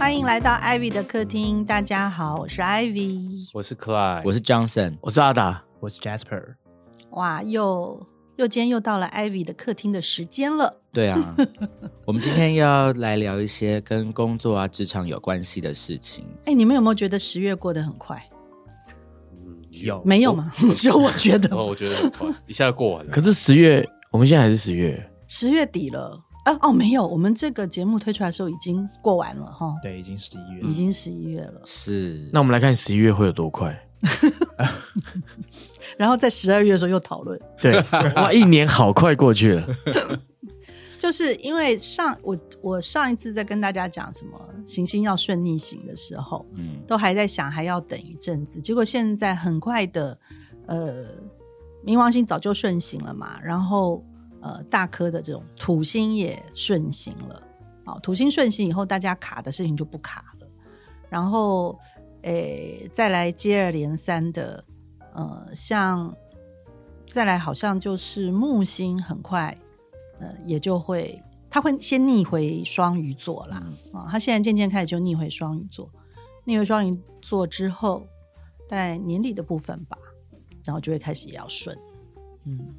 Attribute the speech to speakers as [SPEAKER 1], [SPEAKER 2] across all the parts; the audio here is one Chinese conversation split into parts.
[SPEAKER 1] 欢迎来到 Ivy 的客厅，大家好，我是 Ivy。
[SPEAKER 2] 我是 Clyde，
[SPEAKER 3] 我是 Johnson，
[SPEAKER 4] 我是阿达，
[SPEAKER 5] 我是 Jasper。
[SPEAKER 1] 哇，又又今天又到了 Ivy 的客厅的时间了。
[SPEAKER 3] 对啊，我们今天要来聊一些跟工作啊、职场有关系的事情。
[SPEAKER 1] 哎，你们有没有觉得十月过得很快？
[SPEAKER 5] 有
[SPEAKER 1] 没有吗？只有我觉得，
[SPEAKER 2] 哦，我觉得很快，一下就过完了。
[SPEAKER 4] 可是十月，我们现在还是十月，
[SPEAKER 1] 十月底了。啊哦，没有，我们这个节目推出来的时候已经过完了哈，
[SPEAKER 5] 对，已经十一月，
[SPEAKER 1] 已经十一月了。
[SPEAKER 3] 是，
[SPEAKER 4] 那我们来看十一月会有多快？
[SPEAKER 1] 然后在十二月的时候又讨论。
[SPEAKER 4] 对，哇，一年好快过去了。
[SPEAKER 1] 就是因为上我我上一次在跟大家讲什么行星要顺逆行的时候，嗯，都还在想还要等一阵子，结果现在很快的，呃，冥王星早就顺行了嘛，然后呃大颗的这种土星也顺行了，好，土星顺行以后，大家卡的事情就不卡了，然后诶再来接二连三的，呃，像再来好像就是木星很快。呃，也就会，他会先逆回双鱼座啦，啊，他现在渐渐开始就逆回双鱼座，逆回双鱼座之后，在年底的部分吧，然后就会开始也要顺，嗯，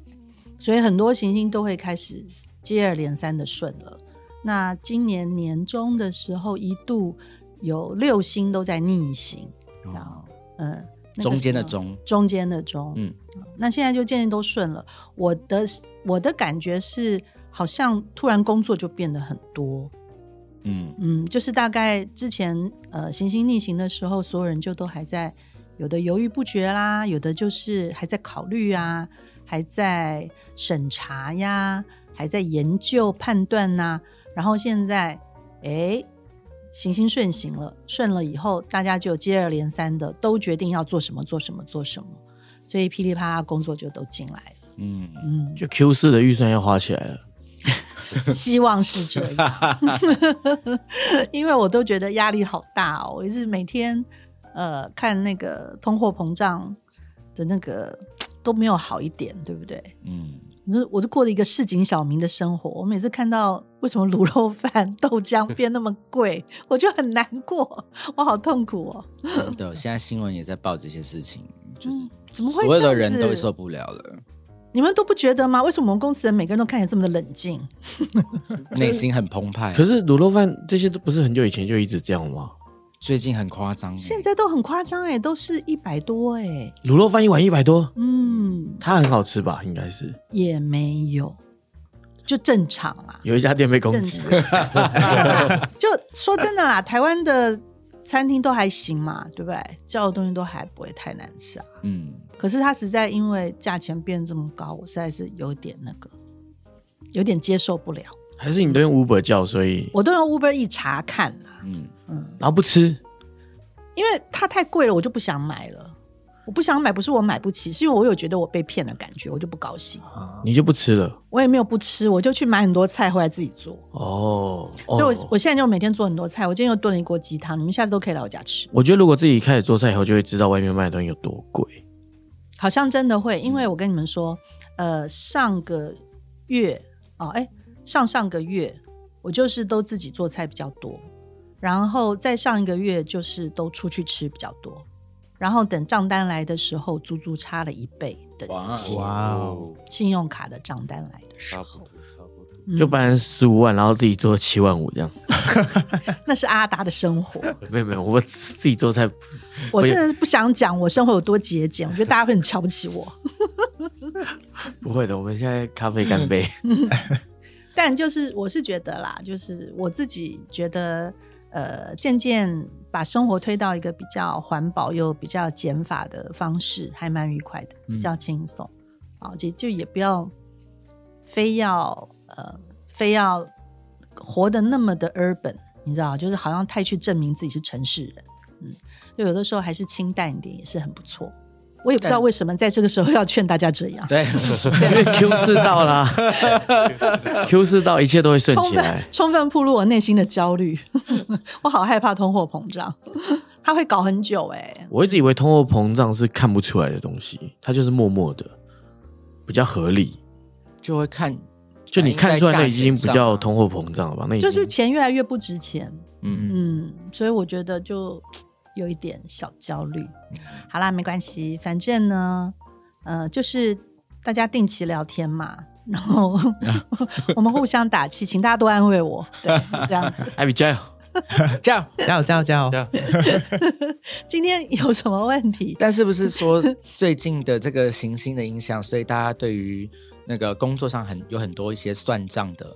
[SPEAKER 1] 所以很多行星都会开始接二连三的顺了。那今年年中的时候，一度有六星都在逆行，然后，嗯，
[SPEAKER 3] 中间的中，
[SPEAKER 1] 中间的中，嗯。那现在就渐渐都顺了。我的我的感觉是，好像突然工作就变得很多。嗯嗯，就是大概之前呃行星逆行的时候，所有人就都还在有的犹豫不决啦，有的就是还在考虑啊，还在审查呀，还在研究判断呐。然后现在哎，行星顺行了，顺了以后，大家就接二连三的都决定要做什么，做什么，做什么。所以噼里啪啦工作就都进来了，嗯
[SPEAKER 4] 嗯，就 Q 四的预算要花起来了，
[SPEAKER 1] 希望是这样，因为我都觉得压力好大哦，我是每天呃看那个通货膨胀的那个都没有好一点，对不对？嗯，我我就过了一个市井小民的生活，我每次看到为什么卤肉饭、豆浆变那么贵，我就很难过，我好痛苦哦。
[SPEAKER 3] 真的，现在新闻也在报这些事情，就是。
[SPEAKER 1] 怎么会？
[SPEAKER 3] 所有的人都受不了了。
[SPEAKER 1] 你们都不觉得吗？为什么我们公司人每个人都看起来这么的冷静，
[SPEAKER 3] 内心很澎湃？
[SPEAKER 4] 可是卤肉饭这些都不是很久以前就一直这样吗？
[SPEAKER 3] 最近很夸张，
[SPEAKER 1] 现在都很夸张哎，都是一百多哎。
[SPEAKER 4] 卤肉饭一碗一百多，嗯，它很好吃吧？应该是
[SPEAKER 1] 也没有，就正常啦。
[SPEAKER 4] 有一家店被攻击，
[SPEAKER 1] 就说真的啦，台湾的。餐厅都还行嘛，对不对？叫的东西都还不会太难吃啊。嗯，可是它实在因为价钱变这么高，我实在是有点那个，有点接受不了。
[SPEAKER 4] 还是你都用 Uber 叫，所以
[SPEAKER 1] 我都用 Uber 一查看啦。嗯
[SPEAKER 4] 嗯，然后不吃，
[SPEAKER 1] 因为它太贵了，我就不想买了。我不想买，不是我买不起，是因为我有觉得我被骗的感觉，我就不高兴。
[SPEAKER 4] 你就不吃了？
[SPEAKER 1] 我也没有不吃，我就去买很多菜回来自己做。哦，所以我我现在就每天做很多菜。我今天又炖了一锅鸡汤，你们下次都可以来我家吃。
[SPEAKER 4] 我觉得如果自己开始做菜以后，就会知道外面卖的东西有多贵。
[SPEAKER 1] 好像真的会，因为我跟你们说，呃，上个月哦，哎，上上个月我就是都自己做菜比较多，然后再上一个月就是都出去吃比较多。然后等账单来的时候，足足差了一倍的钱。哇哦！信用卡的账单来的时候，差不多，差
[SPEAKER 4] 不多，就本来十五万，然后自己做七万五这样。
[SPEAKER 1] 那是阿达的生活。
[SPEAKER 4] 没有没有，我自己做菜。
[SPEAKER 1] 我现在不想讲我生活有多节俭，我觉得大家会很瞧不起我。
[SPEAKER 4] 不会的，我们现在咖啡干杯。
[SPEAKER 1] 但就是我是觉得啦，就是我自己觉得。呃，渐渐把生活推到一个比较环保又比较减法的方式，还蛮愉快的，比较轻松。好，就就也不要非要呃，非要活得那么的 urban，你知道，就是好像太去证明自己是城市人。嗯，就有的时候还是清淡一点也是很不错。我也不知道为什么在这个时候要劝大家这样。
[SPEAKER 3] 对，
[SPEAKER 4] 因为 Q 四到了，Q 四到一切都会顺起来。
[SPEAKER 1] 充分暴露我内心的焦虑，我好害怕通货膨胀，它会搞很久哎。
[SPEAKER 4] 我一直以为通货膨胀是看不出来的东西，它就是默默的，比较合理，
[SPEAKER 3] 就会看
[SPEAKER 4] 就你看出来那已经不叫
[SPEAKER 3] 通，
[SPEAKER 4] 通货膨胀了吧？那
[SPEAKER 1] 就是钱越来越不值钱，
[SPEAKER 3] 嗯，
[SPEAKER 1] 嗯，所以我觉得就有一点小焦虑。好啦，没关系，反正呢，呃，就是大家定期聊天嘛，然后 我们互相打气，请大家多安慰我，对，这样子。
[SPEAKER 4] 艾比加油！
[SPEAKER 3] 这样。
[SPEAKER 5] 加油加油加油
[SPEAKER 2] 这！样
[SPEAKER 1] 今天有什么问题？
[SPEAKER 3] 但是不是说最近的这个行星的影响，所以大家对于那个工作上很有很多一些算账的、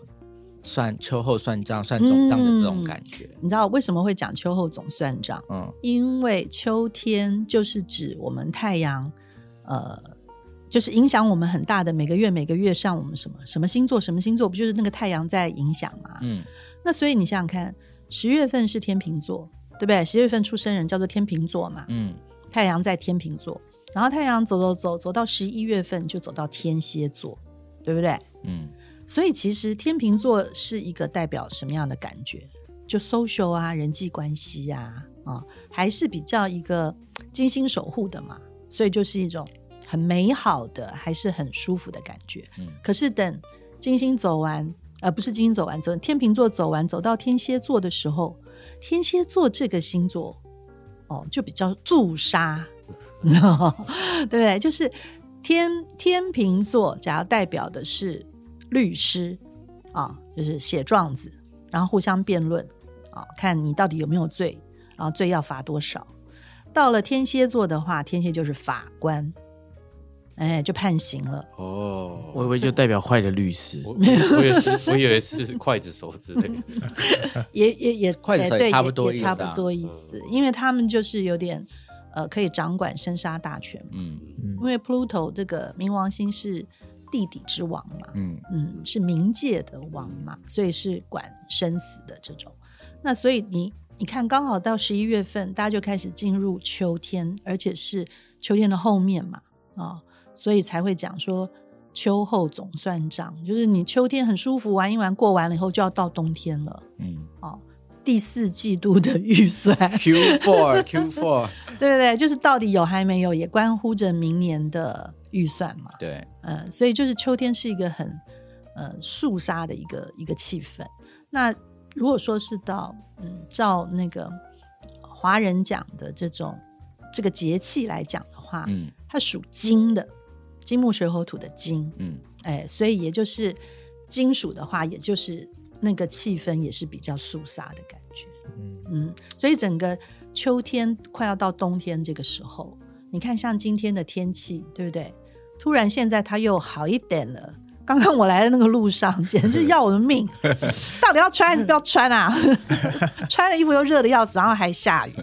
[SPEAKER 3] 算秋后算账、算总账的这种感觉？
[SPEAKER 1] 你知道为什么会讲秋后总算账？
[SPEAKER 3] 嗯
[SPEAKER 1] 因为秋天就是指我们太阳，呃，就是影响我们很大的每个月每个月上我们什么什么星座什么星座，不就是那个太阳在影响吗？
[SPEAKER 3] 嗯
[SPEAKER 1] 那所以你想想看，十月份是天秤座，对不对？十月份出生人叫做天秤座嘛，
[SPEAKER 3] 嗯
[SPEAKER 1] 太阳在天秤座，然后太阳走走走走到十一月份就走到天蝎座，对不对？
[SPEAKER 3] 嗯
[SPEAKER 1] 所以其实天秤座是一个代表什么样的感觉？就 social 啊，人际关系呀、啊，还是比较一个精心守护的嘛，所以就是一种很美好的，还是很舒服的感觉。
[SPEAKER 3] 嗯
[SPEAKER 1] 可是等金星走完，呃，不是金星走完，走天秤座走完，走到天蝎座的时候，天蝎座这个星座，哦，就比较肃杀，对不对？就是天天秤座，假如代表的是律师啊，就是写状子，然后互相辩论啊，看你到底有没有罪，然后罪要罚多少。到了天蝎座的话，天蝎就是法官，哎，就判刑了。
[SPEAKER 2] 哦，
[SPEAKER 4] 我以为就代表坏的律师
[SPEAKER 2] 我，我以为是我以为是筷子手之类的，
[SPEAKER 1] 也也也
[SPEAKER 3] 快手也
[SPEAKER 1] 对对
[SPEAKER 3] 差不多意思
[SPEAKER 1] 也差
[SPEAKER 3] 啊
[SPEAKER 1] 不多意思，因为他们就是有点呃，可以掌管生杀大权嘛。
[SPEAKER 3] 嗯
[SPEAKER 1] 因为 Pluto 这个冥王星是地底之王嘛，
[SPEAKER 3] 嗯
[SPEAKER 1] 嗯，是冥界的王嘛，所以是管生死的这种。那所以你你看，刚好到十一月份，大家就开始进入秋天，而且是秋天的后面嘛，啊、所以才会讲说秋后总算账，就是你秋天很舒服玩一玩，过完了以后就要到冬天了。
[SPEAKER 3] 嗯
[SPEAKER 1] 哦，第四季度的预算
[SPEAKER 3] ，，Q four Q four，
[SPEAKER 1] 对不对？就是到底有还没有，也关乎着明年的预算嘛。
[SPEAKER 3] 对，
[SPEAKER 1] 嗯，所以就是秋天是一个很呃肃杀的一个一个气氛。那如果说是到嗯照那个华人讲的这种这个节气来讲的话，
[SPEAKER 3] 嗯
[SPEAKER 1] 它属金的，金木水火土的金，
[SPEAKER 3] 嗯
[SPEAKER 1] 哎，所以也就是金属的话，也就是那个气氛也是比较肃杀的感觉。
[SPEAKER 5] 嗯
[SPEAKER 1] 嗯，所以整个秋天快要到冬天这个时候，你看像今天的天气，对不对？突然现在他又好一点了。刚刚我来的那个路上，简直就是要我的命！到底要穿还是不要穿啊？穿了衣服又热的要死，然后还下雨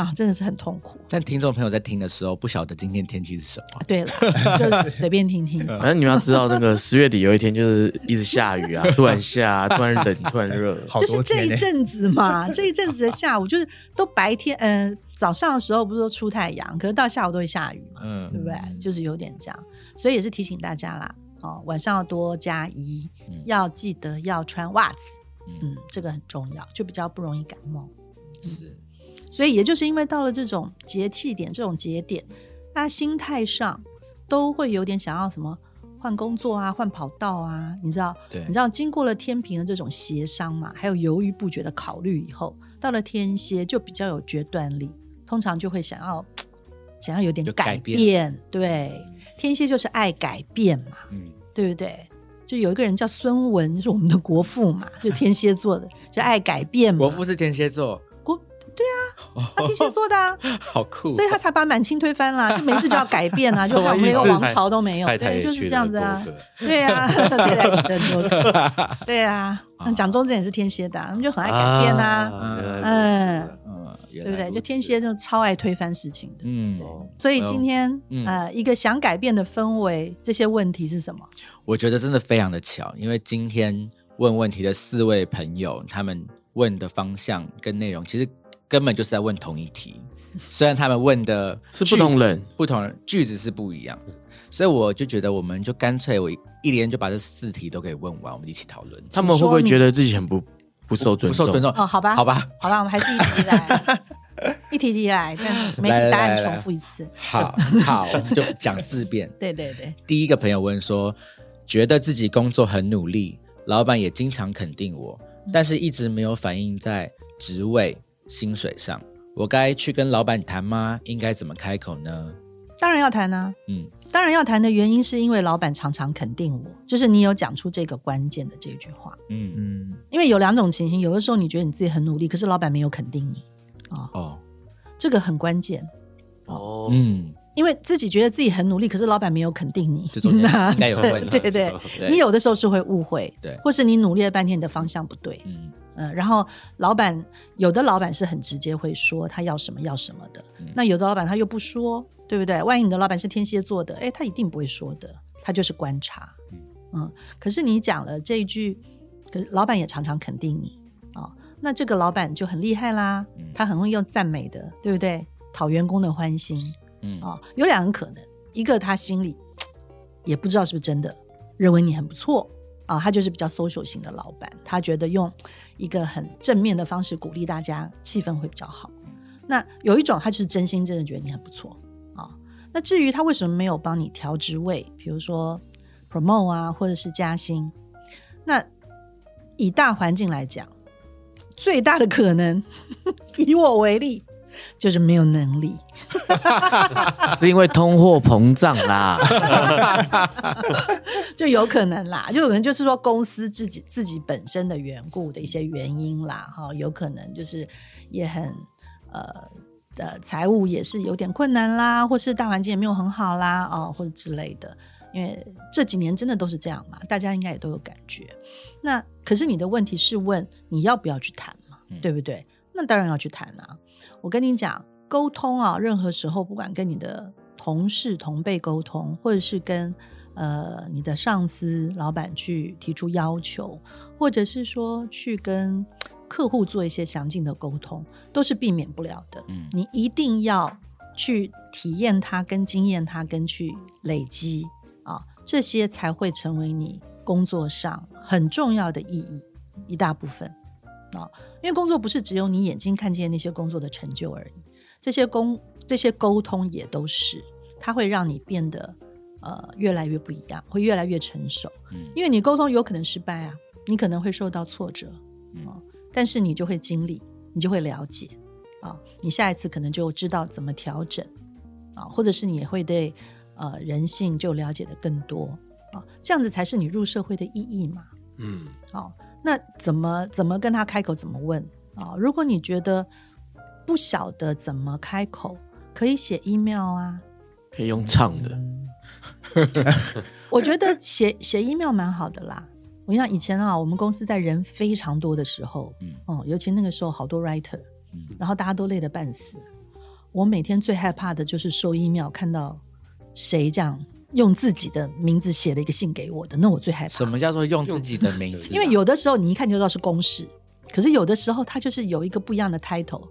[SPEAKER 1] 啊，真的是很痛苦。
[SPEAKER 3] 但听众朋友在听的时候，不晓得今天天气是什么。
[SPEAKER 1] 对了，就随便听听。
[SPEAKER 4] 反正你们要知道，那个 十月底有一天就是一直下雨啊，突然下，突然冷，突然热。
[SPEAKER 1] 就是这。一阵子嘛，这一阵子的下午就是都白天，嗯、早上的时候不是都出太阳，可是到下午都会下雨嘛，
[SPEAKER 3] 嗯
[SPEAKER 1] 对不对？就是有点这样，所以也是提醒大家啦，哦，晚上要多加衣，
[SPEAKER 3] 嗯
[SPEAKER 1] 要记得要穿袜子，
[SPEAKER 3] 嗯
[SPEAKER 1] 嗯，这个很重要，就比较不容易感冒。
[SPEAKER 3] 是
[SPEAKER 1] 所以也就是因为到了这种节气点、这种节点，大家心态上都会有点想要什么换工作啊、换跑道啊，你知道？
[SPEAKER 3] 对
[SPEAKER 1] 你知道经过了天平的这种协商嘛，还有犹豫不决的考虑以后，到了天蝎就比较有决断力，通常就会想要想要有点
[SPEAKER 3] 就改
[SPEAKER 1] 改
[SPEAKER 3] 变
[SPEAKER 1] 变。对，天蝎就是爱改变嘛，
[SPEAKER 3] 嗯
[SPEAKER 1] 对不对？就有一个人叫孙文，就是我们的国父嘛，就天蝎座的，就爱改变嘛。
[SPEAKER 3] 国父是天蝎座，
[SPEAKER 1] 国对啊，他天蝎座的啊。
[SPEAKER 3] 好酷。哦。
[SPEAKER 1] 所以他才把满清推翻了，就没事就要改变啊，就好像我们连个王朝都没有，对，就是这样子啊。对啊，太太去了很多个，对啊，那蒋中正也是天蝎的啊，他们就很爱改变啊，
[SPEAKER 2] 啊
[SPEAKER 1] 嗯，
[SPEAKER 3] 嗯，对
[SPEAKER 1] 对不对？就天蝎就超爱推翻事情的，
[SPEAKER 3] 嗯，
[SPEAKER 1] 所以今天
[SPEAKER 3] 嗯。
[SPEAKER 1] 呃，一个想改变的氛围，这些问题是什么？
[SPEAKER 3] 我觉得真的非常的巧，因为今天问问题的四位朋友，他们问的方向跟内容，其实根本就是在问同一题，虽然他们问的
[SPEAKER 4] 是不同人，
[SPEAKER 3] 不同人句子是不一样。的，所以我就觉得我们就干脆我一连就把这四题都给问完，我们一起讨论。
[SPEAKER 4] 他们会不会觉得自己很不不受尊重？
[SPEAKER 3] 不受尊重？
[SPEAKER 1] 哦，好吧，
[SPEAKER 3] 好吧，
[SPEAKER 1] 好吧，我们还是一题来，一题一题来，这样每题答案
[SPEAKER 3] 来来来
[SPEAKER 1] 重复一次，
[SPEAKER 3] 好好，我们就讲四遍。
[SPEAKER 1] 对对对，
[SPEAKER 3] 第一个朋友问说，觉得自己工作很努力，老板也经常肯定我，但是一直没有反映在职位、薪水上。我该去跟老板谈吗？应该怎么开口呢？
[SPEAKER 1] 当然要谈啊，
[SPEAKER 3] 嗯。
[SPEAKER 1] 当然要谈的原因是因为老板常常肯定我，就是你有讲出这个关键的这句话。
[SPEAKER 3] 嗯。
[SPEAKER 5] 嗯，
[SPEAKER 1] 因为有两种情形，有的时候你觉得你自己很努力，可是老板没有肯定你。啊、
[SPEAKER 3] 哦。
[SPEAKER 1] 这个很关键。
[SPEAKER 2] 哦，
[SPEAKER 3] 嗯，
[SPEAKER 1] 因为自己觉得自己很努力，可是老板没有肯定你，
[SPEAKER 3] 这中间 应该有问题。
[SPEAKER 1] 对对对，
[SPEAKER 3] 对。
[SPEAKER 1] 你有的时候是会误会，
[SPEAKER 3] 对。
[SPEAKER 1] 或是你努力了半天，你的方向不对，
[SPEAKER 3] 嗯
[SPEAKER 1] 嗯、然后老板有的老板是很直接会说他要什么要什么的，
[SPEAKER 3] 嗯
[SPEAKER 1] 那有的老板他又不说，对不对？万一你的老板是天蝎座的，哎，他一定不会说的，他就是观察，嗯可是你讲了这一句，可是老板也常常肯定你啊、那这个老板就很厉害啦，
[SPEAKER 3] 嗯
[SPEAKER 1] 他很会用赞美的，对不对？讨员工的欢心，
[SPEAKER 3] 嗯
[SPEAKER 1] 啊、有两个可能，一个他心里 也不知道是不是真的，认为你很不错啊，他就是比较 social 型的老板，他觉得用一个很正面的方式鼓励大家，气氛会比较好。那有一种他就是真心真的觉得你很不错啊。那至于他为什么没有帮你调职位，比如说 promote 啊，或者是加薪，那以大环境来讲，最大的可能，以我为例，就是没有能力。
[SPEAKER 4] 是因为通货膨胀啦。
[SPEAKER 1] 就有可能啦，就有可能就是说公司自己自己本身的缘故的一些原因啦，哈，有可能就是也很呃呃财务也是有点困难啦，或是大环境也没有很好啦，哦，或者之类的。因为这几年真的都是这样嘛，大家应该也都有感觉。那可是你的问题是问你要不要去谈嘛，
[SPEAKER 3] 嗯
[SPEAKER 1] 对不对？那当然要去谈啊。我跟你讲，沟通啊，任何时候不管跟你的同事、同辈沟通，或者是跟呃你的上司、老板去提出要求，或者是说去跟客户做一些详尽的沟通，都是避免不了的。
[SPEAKER 3] 嗯
[SPEAKER 1] 你一定要去体验它、跟经验它、跟去累积啊，这些才会成为你工作上很重要的意义一大部分啊。因为工作不是只有你眼睛看见那些工作的成就而已，这些工这些沟通也都是，它会让你变得呃越来越不一样，会越来越成熟。
[SPEAKER 3] 嗯
[SPEAKER 1] 因为你沟通有可能失败啊，你可能会受到挫折
[SPEAKER 3] 嗯
[SPEAKER 1] 啊、但是你就会经历，你就会了解啊，你下一次可能就知道怎么调整啊，或者是你也会对呃人性就了解的更多啊，这样子才是你入社会的意义嘛。
[SPEAKER 2] 嗯，
[SPEAKER 1] 哦，那怎么怎么跟他开口？怎么问啊、如果你觉得不晓得怎么开口，可以写 email 啊。
[SPEAKER 4] 可以用唱的，
[SPEAKER 1] 我觉得写写 email 蛮好的啦。我想以前啊，我们公司在人非常多的时候，
[SPEAKER 3] 嗯
[SPEAKER 1] 哦，尤其那个时候好多 writer，
[SPEAKER 3] 嗯
[SPEAKER 1] 然后大家都累得半死。我每天最害怕的就是收 email 看到谁这样用自己的名字写了一个信给我的，那我最害怕。
[SPEAKER 3] 什么叫做用自己的名字？
[SPEAKER 1] 因为有的时候你一看就知道是公式，可是有的时候它就是有一个不一样的 title，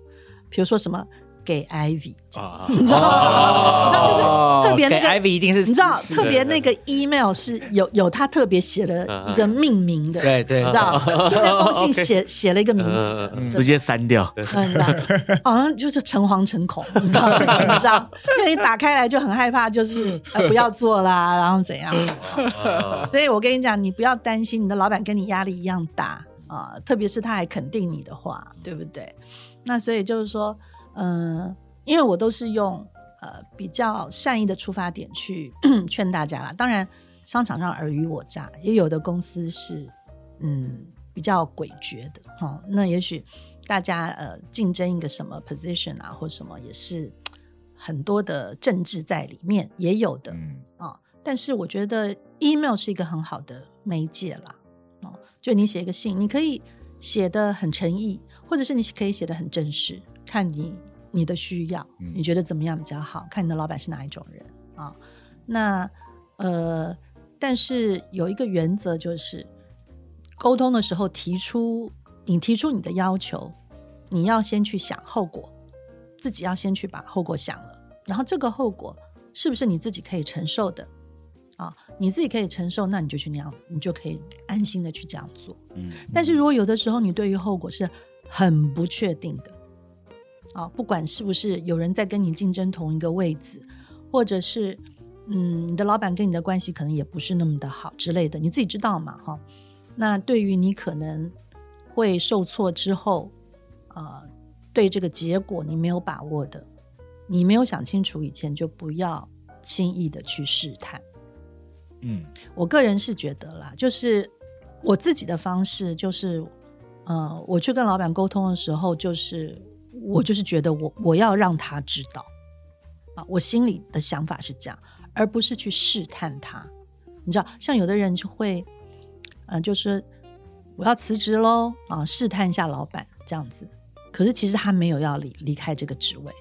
[SPEAKER 1] 比如说什么给 Ivy，
[SPEAKER 2] 啊，
[SPEAKER 1] 你知道吗？你知道就是特别那个
[SPEAKER 3] 哦给 Ivy 一定是
[SPEAKER 1] 你知道特别那个 email 是有有他特别写了一个命名的，
[SPEAKER 3] 对对
[SPEAKER 1] 你知道 就那封信写写了一个名字，
[SPEAKER 4] 直接删掉。
[SPEAKER 1] 嗯，你知道好像就是诚惶诚恐，你知道，就紧张，因为你打开来就很害怕，就是呃不要做啦，然后怎样。
[SPEAKER 2] 啊
[SPEAKER 1] 所以我跟你讲，你不要担心，你的老板跟你压力一样大啊、特别是他还肯定你的话，对不对？那所以就是说，嗯、因为我都是用呃比较善意的出发点去 劝大家啦。当然，商场上尔虞我诈，也有的公司是嗯比较诡谲的哈、哦。那也许大家呃竞争一个什么 position 啊，或什么也是很多的政治在里面，也有的。
[SPEAKER 3] 嗯
[SPEAKER 1] 啊、但是我觉得 email 是一个很好的媒介啦。哦，就你写一个信，你可以写的很诚意，或者是你可以写的很正式，看你你的需要，
[SPEAKER 3] 嗯
[SPEAKER 1] 你觉得怎么样比较好？看你的老板是哪一种人啊、那呃，但是有一个原则就是，沟通的时候提出你提出你的要求，你要先去想后果，自己要先去把后果想了，然后这个后果是不是你自己可以承受的？啊，你自己可以承受，那你就去那样，你就可以安心的去这样做。
[SPEAKER 3] 嗯
[SPEAKER 1] 但是如果有的时候你对于后果是很不确定的，啊，不管是不是有人在跟你竞争同一个位置，或者是嗯，你的老板跟你的关系可能也不是那么的好之类的，你自己知道嘛，哈。那对于你可能会受挫之后，呃，对这个结果你没有把握的，你没有想清楚以前，就不要轻易的去试探。
[SPEAKER 3] 嗯
[SPEAKER 1] 我个人是觉得啦，就是我自己的方式，就是呃，我去跟老板沟通的时候，就是我就是觉得我我要让他知道啊，我心里的想法是这样，而不是去试探他。你知道，像有的人就会，呃，就是我要辞职喽啊，试探一下老板这样子。可是其实他没有要离离开这个职位，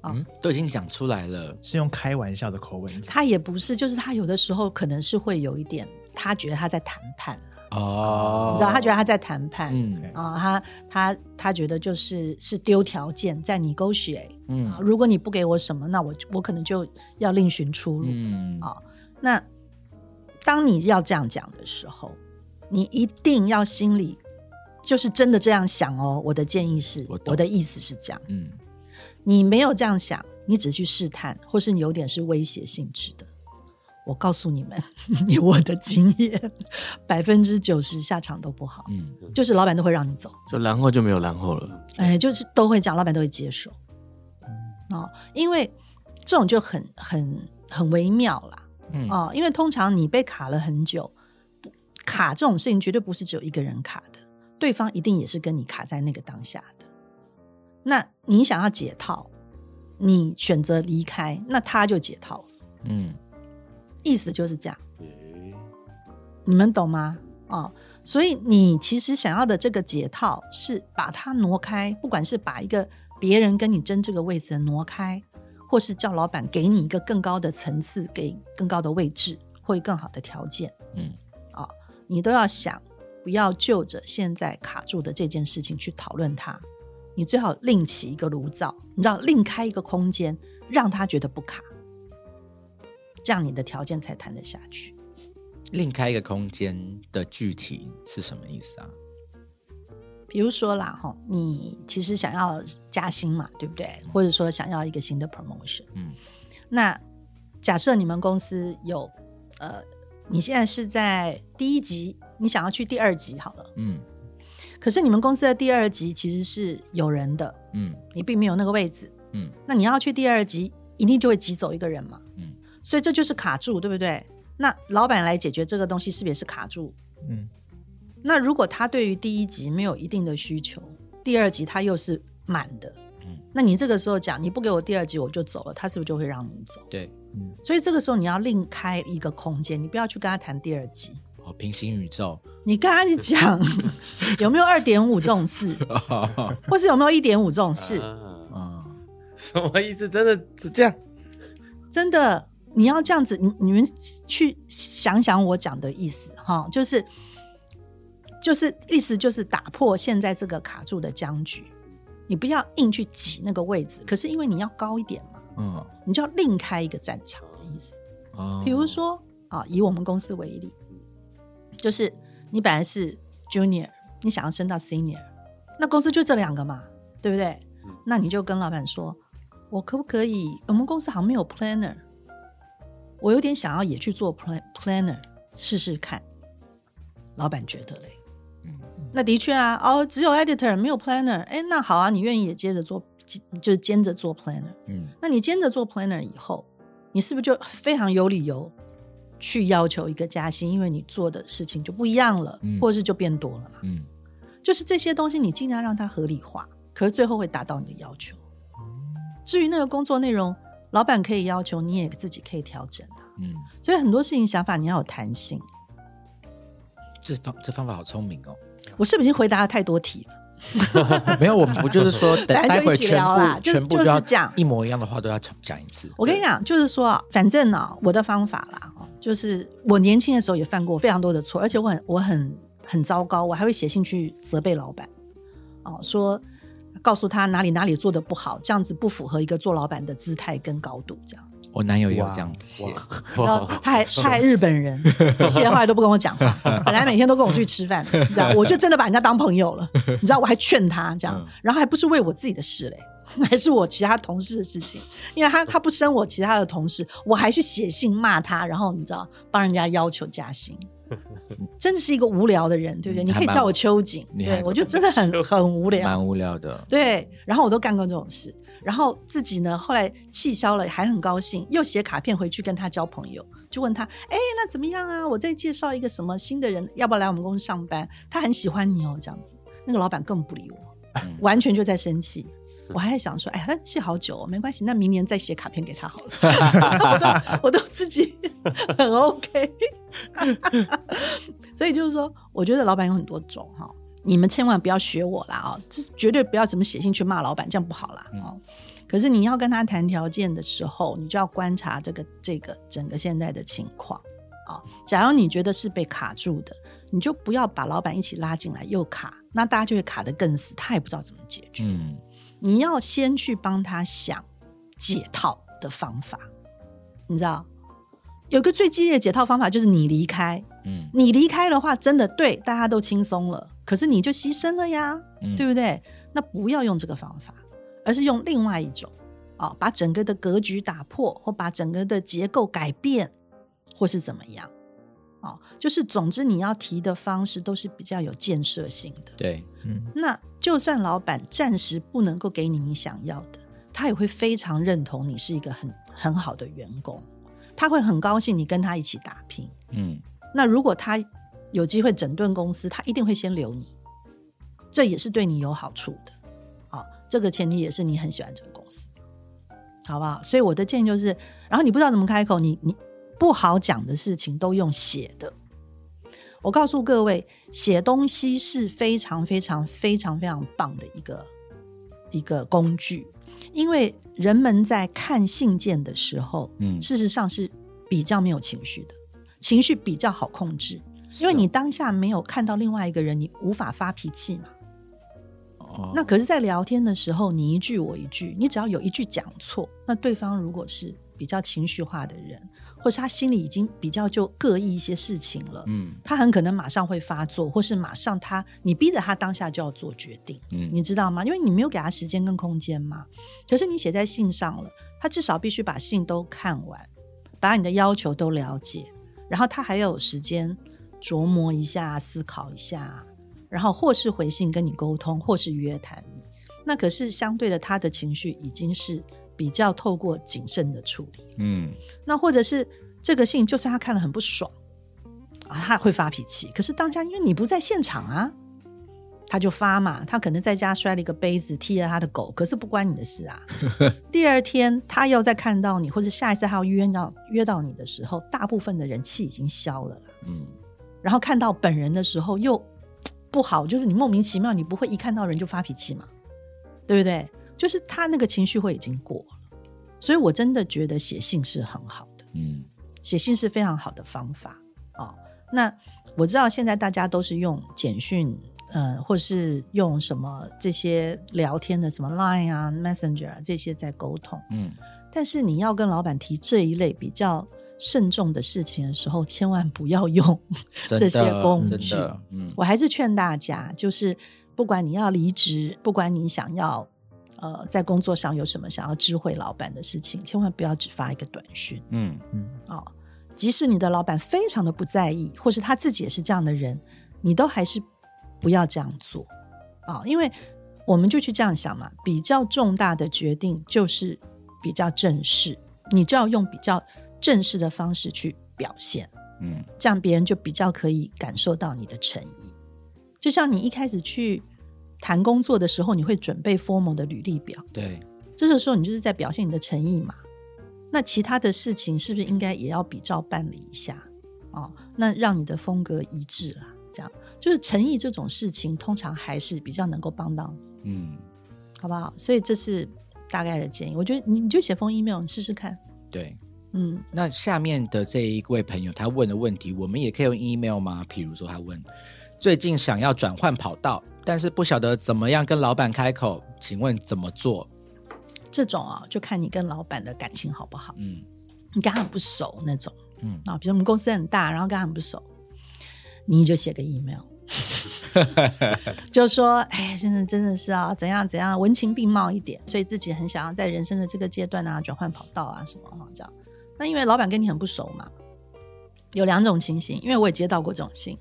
[SPEAKER 1] 啊
[SPEAKER 3] 嗯，都已经讲出来了，
[SPEAKER 5] 是用开玩笑的口吻，
[SPEAKER 1] 他也不是，就是他有的时候可能是会有一点，他觉得他在谈判。
[SPEAKER 3] 哦，
[SPEAKER 1] 你知道，他觉得他在谈判，
[SPEAKER 3] 嗯。
[SPEAKER 1] 啊、他他他觉得就是是丢条件在 negotiate
[SPEAKER 3] 嗯。
[SPEAKER 1] 啊，如果你不给我什么，那我我可能就要另寻出路。
[SPEAKER 3] 嗯。
[SPEAKER 1] 啊。那当你要这样讲的时候，你一定要心里就是真的这样想哦。我的建议是
[SPEAKER 3] 我，
[SPEAKER 1] 我的意思是这样，
[SPEAKER 3] 嗯。
[SPEAKER 1] 你没有这样想，你只去试探，或是你有点是威胁性质的。我告诉你们，以我的经验，百分之九十下场都不好。
[SPEAKER 3] 嗯
[SPEAKER 1] 就是老板都会让你走，
[SPEAKER 4] 就然后就没有然后了。
[SPEAKER 1] 哎，就是都会讲，老板都会接受。哦，因为这种就很很很微妙啦。
[SPEAKER 3] 嗯
[SPEAKER 1] 哦，因为通常你被卡了很久，卡这种事情绝对不是只有一个人卡的，对方一定也是跟你卡在那个当下的。那你想要解套，你选择离开，那他就解套了，
[SPEAKER 3] 嗯
[SPEAKER 1] 意思就是这样。
[SPEAKER 2] 诶
[SPEAKER 1] 你们懂吗？哦，所以你其实想要的这个解套是把它挪开，不管是把一个别人跟你争这个位置的挪开，或是叫老板给你一个更高的层次，给更高的位置或更好的条件，
[SPEAKER 3] 嗯
[SPEAKER 1] 啊、你都要想，不要就着现在卡住的这件事情去讨论它。你最好另起一个炉灶，你知道，另开一个空间，让他觉得不卡，这样你的条件才谈得下去。
[SPEAKER 3] 另开一个空间的具体是什么意思啊？
[SPEAKER 1] 比如说啦，哈，你其实想要加薪嘛，对不对？或者说想要一个新的 promotion，
[SPEAKER 3] 嗯。
[SPEAKER 1] 那假设你们公司有，呃，你现在是在第一级，你想要去第二级好了，
[SPEAKER 3] 嗯。
[SPEAKER 1] 可是你们公司的第二级其实是有人的，
[SPEAKER 3] 嗯。
[SPEAKER 1] 你并没有那个位置，
[SPEAKER 3] 嗯。
[SPEAKER 1] 那你要去第二级，一定就会挤走一个人嘛，
[SPEAKER 3] 嗯
[SPEAKER 1] 所以这就是卡住，对不对？那老板来解决这个东西，是不是也是卡住？
[SPEAKER 5] 嗯，
[SPEAKER 1] 那如果他对于第一集没有一定的需求，第二集他又是满的，
[SPEAKER 3] 嗯
[SPEAKER 1] 那你这个时候讲你不给我第二集我就走了，他是不是就会让你走？
[SPEAKER 3] 对，嗯
[SPEAKER 1] 所以这个时候你要另开一个空间，你不要去跟他谈第二集，
[SPEAKER 3] 哦，平行宇宙，
[SPEAKER 1] 你跟他去讲 有没有二点五这种事，或是有没有一点五这种事，
[SPEAKER 2] 啊
[SPEAKER 3] 嗯
[SPEAKER 4] 什么意思？真的是这样？
[SPEAKER 1] 真的你要这样子，你你们去想想我讲的意思哈，就是就是意思就是打破现在这个卡住的僵局，你不要硬去挤那个位置，可是因为你要高一点嘛，
[SPEAKER 3] 嗯
[SPEAKER 1] 你就要另开一个战场的意思。
[SPEAKER 3] 哦，
[SPEAKER 1] 比如说啊，以我们公司为例，就是你本来是 junior，你想要升到 senior，那公司就这两个嘛，对不对？那你就跟老板说，我可不可以？我们公司好像没有 planner，我有点想要也去做 plan planner 试试看。老板觉得嘞，
[SPEAKER 3] 嗯
[SPEAKER 1] 那的确啊，哦，只有 editor 没有 planner，哎，那好啊，你愿意也接着做，就是兼着做 planner。
[SPEAKER 3] 嗯
[SPEAKER 1] 那你兼着做 planner 以后，你是不是就 非常有理由去要求一个加薪？因为你做的事情就不一样了，
[SPEAKER 3] 嗯
[SPEAKER 1] 或者是就变多了嘛。
[SPEAKER 3] 嗯
[SPEAKER 1] 就是这些东西，你尽量让它合理化，可是最后会达到你的要求。至于那个工作内容，老板可以要求，你也自己可以调整啊。
[SPEAKER 3] 嗯，
[SPEAKER 1] 所以很多事情想法你要有弹性。
[SPEAKER 3] 这方这方法好聪明哦。
[SPEAKER 1] 我是不是已经回答了太多题了？
[SPEAKER 3] 没有，我们不就是说，等待会全部全部
[SPEAKER 1] 就是
[SPEAKER 3] 要
[SPEAKER 1] 讲
[SPEAKER 3] 一模一样的话都要讲讲一次。
[SPEAKER 1] 我跟你讲，就是说啊，反正呢、我的方法啦，哦就是我年轻的时候也犯过非常多的错，而且我很我很很糟糕，我还会写信去责备老板，哦，说告诉他哪里哪里做的不好，这样子不符合一个做老板的姿态跟高度，这样。
[SPEAKER 3] 我男友也有
[SPEAKER 5] 哇
[SPEAKER 3] 这样写，
[SPEAKER 1] 然后他还他还日本人，气的话都不跟我讲话，本来每天都跟我去吃饭，你知道，我就真的把人家当朋友了，你知道，我还劝他这样，然后还不是为我自己的事嘞，还是我其他同事的事情，因为他他不升我其他的同事，我还去写信骂他，然后你知道帮人家要求加薪，真的是一个无聊的人，对不对？
[SPEAKER 3] 嗯
[SPEAKER 1] 你可以叫我秋瑾，对我就真的很 很无聊，
[SPEAKER 3] 蛮无聊的。
[SPEAKER 1] 对，然后我都干过这种事，然后自己呢后来气消了，还很高兴，又写卡片回去跟他交朋友，就问他，哎，那怎么样啊？我再介绍一个什么新的人，要不要来我们公司上班？他很喜欢你哦，这样子，那个老板更不理我，
[SPEAKER 3] 嗯
[SPEAKER 1] 完全就在生气。我还在想说，哎，他气好久、哦，没关系，那明年再写卡片给他好了。我都我都自己很 OK，所以就是说，我觉得老板有很多种哈，你们千万不要学我啦哦，这绝对不要怎么写信去骂老板，这样不好啦哦。可是你要跟他谈条件的时候，你就要观察这个这个整个现在的情况啊、假如你觉得是被卡住的，你就不要把老板一起拉进来又卡，那大家就会卡得更死，他也不知道怎么解决。
[SPEAKER 3] 嗯
[SPEAKER 1] 你要先去帮他想解套的方法，你知道，有个最激烈的解套方法就是你离开。
[SPEAKER 3] 嗯
[SPEAKER 1] 你离开的话，真的对大家都轻松了，可是你就牺牲了呀，
[SPEAKER 3] 嗯
[SPEAKER 1] 对不对？那不要用这个方法，而是用另外一种哦、把整个的格局打破，或把整个的结构改变，或是怎么样。哦，就是总之你要提的方式都是比较有建设性的。
[SPEAKER 3] 对，
[SPEAKER 5] 嗯，
[SPEAKER 1] 那就算老板暂时不能够给你你想要的，他也会非常认同你是一个很很好的员工，他会很高兴你跟他一起打拼。
[SPEAKER 3] 嗯
[SPEAKER 1] 那如果他有机会整顿公司，他一定会先留你，这也是对你有好处的。好，这个前提也是你很喜欢这个公司，好不好？所以我的建议就是，然后你不知道怎么开口，你你不好讲的事情都用写的。我告诉各位，写东西是非常非常非常非常棒的一个一个工具，因为人们在看信件的时候，
[SPEAKER 3] 嗯。
[SPEAKER 1] 事实上是比较没有情绪的，情绪比较好控制，因为你当下没有看到另外一个人，你无法发脾气嘛。
[SPEAKER 3] 哦。
[SPEAKER 1] 那可是，在聊天的时候，你一句我一句，你只要有一句讲错，那对方如果是比较情绪化的人，或是他心里已经比较就各异一些事情了，
[SPEAKER 3] 嗯
[SPEAKER 1] 他很可能马上会发作，或是马上他你逼着他当下就要做决定，
[SPEAKER 3] 嗯
[SPEAKER 1] 你知道吗？因为你没有给他时间跟空间嘛。可是你写在信上了，他至少必须把信都看完，把你的要求都了解，然后他还有时间琢磨一下、思考一下，然后或是回信跟你沟通，或是约谈你。那可是相对的，他的情绪已经是比较透过谨慎的处理。
[SPEAKER 3] 嗯
[SPEAKER 1] 那或者是这个信，就算他看了很不爽啊，他会发脾气。可是当下因为你不在现场啊，他就发嘛。他可能在家摔了一个杯子，踢了他的狗，可是不关你的事啊。第二天他要再看到你，或者下一次他要约到约到你的时候，大部分的人气已经消了啦
[SPEAKER 3] 嗯
[SPEAKER 1] 然后看到本人的时候又不好，就是你莫名其妙，你不会一看到人就发脾气嘛，对不对？就是他那个情绪会已经过了，所以我真的觉得写信是很好的。
[SPEAKER 3] 嗯
[SPEAKER 1] 写信是非常好的方法哦。那我知道现在大家都是用简讯，呃，或是用什么这些聊天的什么 Line 啊、Messenger 啊这些在沟通，
[SPEAKER 3] 嗯
[SPEAKER 1] 但是你要跟老板提这一类比较慎重的事情的时候，千万不要用
[SPEAKER 3] 真
[SPEAKER 1] 这些工具。
[SPEAKER 3] 嗯
[SPEAKER 1] 我还是劝大家，就是不管你要离职，不管你想要呃在工作上有什么想要知会老板的事情，千万不要只发一个短讯。
[SPEAKER 3] 嗯嗯
[SPEAKER 1] 哦，即使你的老板非常的不在意，或是他自己也是这样的人，你都还是不要这样做啊、因为我们就去这样想嘛，比较重大的决定就是比较正式，你就要用比较正式的方式去表现，
[SPEAKER 3] 嗯
[SPEAKER 1] 这样别人就比较可以感受到你的诚意。就像你一开始去谈工作的时候，你会准备 formal 的履历表，
[SPEAKER 3] 对，
[SPEAKER 1] 这个时候你就是在表现你的诚意嘛。那其他的事情是不是应该也要比照办理一下？哦，那让你的风格一致啦。这样就是诚意这种事情，通常还是比较能够帮到你，
[SPEAKER 3] 嗯
[SPEAKER 1] 好不好？所以这是大概的建议。我觉得你你就写封 email，你试试看。
[SPEAKER 3] 对。
[SPEAKER 1] 嗯，
[SPEAKER 3] 那下面的这一位朋友他问的问题，我们也可以用 email 吗？譬如说，他问最近想要转换跑道，但是不晓得怎么样跟老板开口，请问怎么做？
[SPEAKER 1] 这种啊，就看你跟老板的感情好不好。
[SPEAKER 3] 嗯
[SPEAKER 1] 你跟他很不熟那种，
[SPEAKER 3] 嗯
[SPEAKER 1] 啊，比如我们公司很大，然后跟他很不熟，你就写个 email，就说：“哎，现在真的是啊，怎样怎样，文情并茂一点，所以自己很想要在人生的这个阶段啊，转换跑道啊什么哈这样。那因为老板跟你很不熟嘛，有两种情形，因为我也接到过这种信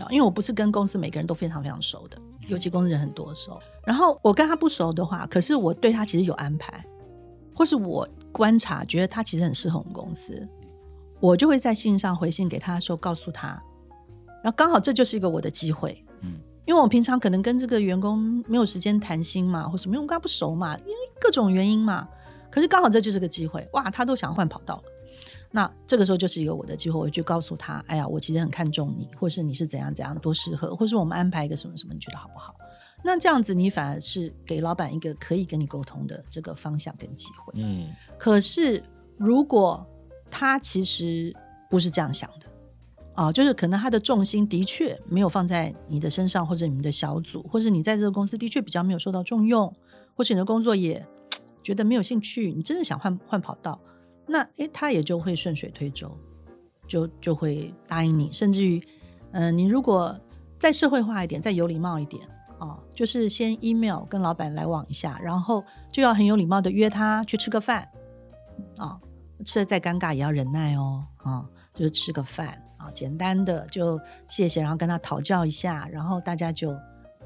[SPEAKER 1] 啊，因为我不是跟公司每个人都非常非常熟的，尤其公司人很多的时候，然后我跟他不熟的话，可是我对他其实有安排，或是我观察觉得他其实很适合我们公司，我就会在信上回信给他说，告诉他。”然后刚好这就是一个我的机会，嗯，因为我平常可能跟这个员工没有时间谈心嘛，或什么，因为我跟他不熟嘛，因为各种原因嘛。可是刚好这就是个机会，哇，他都想换跑道了。那这个时候就是一个我的机会，我就告诉他，哎呀，我其实很看重你，或是你是怎样怎样多适合，或是我们安排一个什么什么，你觉得好不好？那这样子你反而是给老板一个可以跟你沟通的这个方向跟机会。嗯，可是如果他其实不是这样想的。啊，就是可能他的重心的确没有放在你的身上，或者你们的小组，或者你在这个公司的确比较没有受到重用，或者你的工作也 觉得没有兴趣，你真的想换换跑道，那诶，他也就会顺水推舟，就就会答应你，甚至于，嗯，你如果再社会化一点，再有礼貌一点，哦，就是先 email 跟老板来往一下，然后就要很有礼貌的约他去吃个饭，啊，吃的再尴尬也要忍耐哦，啊，就是吃个饭啊。简单的就谢谢，然后跟他讨教一下，然后大家就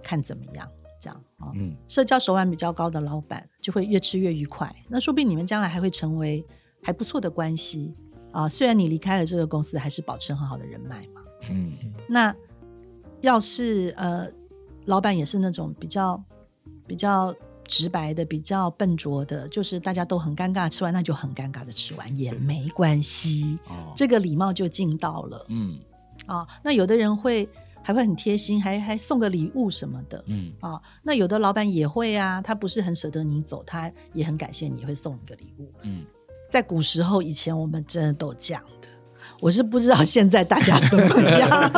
[SPEAKER 1] 看怎么样，这样啊。嗯，社交手腕比较高的老板就会越吃越愉快，那说不定你们将来还会成为还不错的关系啊。虽然你离开了这个公司，还是保持很好的人脉嘛。嗯，那要是呃，老板也是那种比较比较。直白的比较笨拙的，就是大家都很尴尬，吃完那就很尴尬的吃完也没关系，哦这个礼貌就尽到了。嗯，啊，那有的人会还会很贴心，还还送个礼物什么的。嗯，啊，那有的老板也会啊，他不是很舍得你走，他也很感谢你，会送你个礼物。嗯，在古时候以前，我们真的都这样的。我是不知道现在大家怎么样。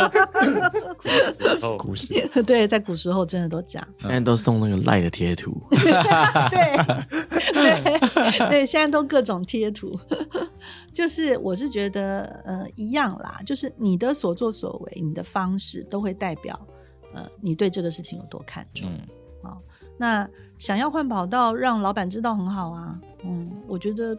[SPEAKER 4] 古时
[SPEAKER 1] 对，在古时候真的都讲，
[SPEAKER 4] 现在都送那个赖的贴图。
[SPEAKER 1] 对对对，现在都各种贴图。就是我是觉得呃一样啦，就是你的所作所为，你的方式都会代表呃你对这个事情有多看重啊。那想要换跑道，让老板知道很好啊。嗯，我觉得。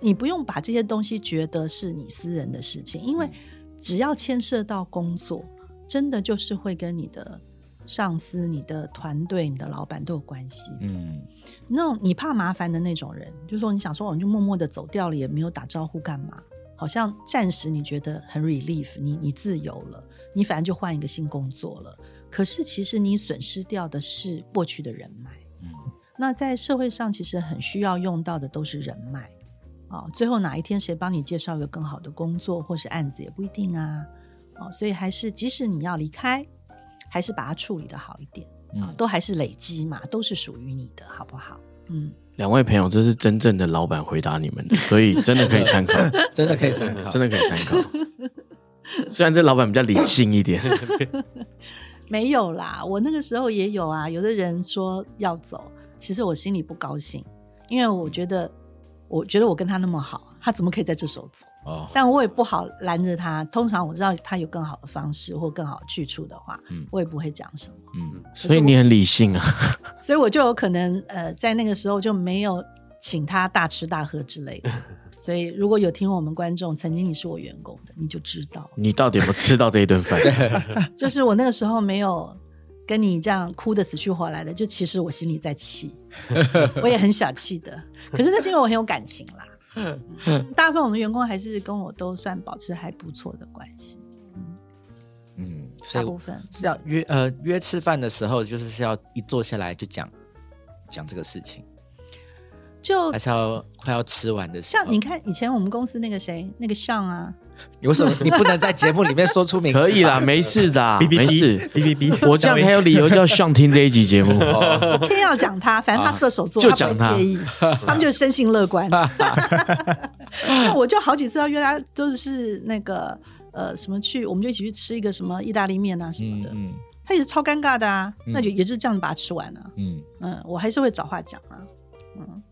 [SPEAKER 1] 你不用把这些东西觉得是你私人的事情，因为只要牵涉到工作，真的就是会跟你的上司、你的团队、你的老板都有关系。嗯，那种你怕麻烦的那种人，就说你想说，我就默默的走掉了，也没有打招呼干嘛？好像暂时你觉得很 relief，你你自由了，你反正就换一个新工作了。可是其实你损失掉的是过去的人脉。嗯，那在社会上其实很需要用到的都是人脉。啊，最后哪一天谁帮你介绍一个更好的工作或是案子也不一定啊，哦，所以还是即使你要离开，还是把它处理的好一点啊，都还是累积嘛，都是属于你的，好不好？
[SPEAKER 4] 嗯，两位朋友，这是真正的老板回答你们的，所以真的可以参考，
[SPEAKER 3] 真的可以参考，
[SPEAKER 4] 真的可以参考。虽然这老板比较理性一点，
[SPEAKER 1] 没有啦，我那个时候也有啊，有的人说要走，其实我心里不高兴，因为我觉得。我觉得我跟他那么好，他怎么可以在这时候走？哦，但我也不好拦着他。通常我知道他有更好的方式或更好的去处的话，嗯，我也不会讲什么。
[SPEAKER 4] 嗯，所以你很理性啊。
[SPEAKER 1] 所以我就有可能呃，在那个时候就没有请他大吃大喝之类的。所以如果有听我们观众，曾经你是我员工的，你就知道
[SPEAKER 4] 你到底有没有吃到这一顿饭。
[SPEAKER 1] 就是我那个时候没有跟你这样哭的死去活来的，就其实我心里在气，我也很小气的。可是那是因为我很有感情啦，大部分我们员工还是跟我都算保持还不错的关系。
[SPEAKER 3] 嗯，
[SPEAKER 1] 大部分
[SPEAKER 3] 是要约呃约吃饭的时候，就是是要一坐下来就讲讲这个事情，
[SPEAKER 1] 就
[SPEAKER 3] 还是要快要吃完的时候。
[SPEAKER 1] 像你看以前我们公司那个谁那个向啊。
[SPEAKER 3] 你为什么你不能在节目里面说出名？
[SPEAKER 4] 可以啦，没事的，没事。
[SPEAKER 5] 哔哔哔，
[SPEAKER 4] 我这样才有理由叫上听这一集节目。
[SPEAKER 1] 我偏要讲他，反正他射手座，
[SPEAKER 4] 就讲他，
[SPEAKER 1] 他们就生性乐观。那我就好几次要约他，都是那个呃什么去，我们就一起去吃一个什么意大利面啊什么的。嗯，他也是超尴尬的啊，那就也是这样把它吃完了。嗯嗯，我还是会找话讲啊。嗯，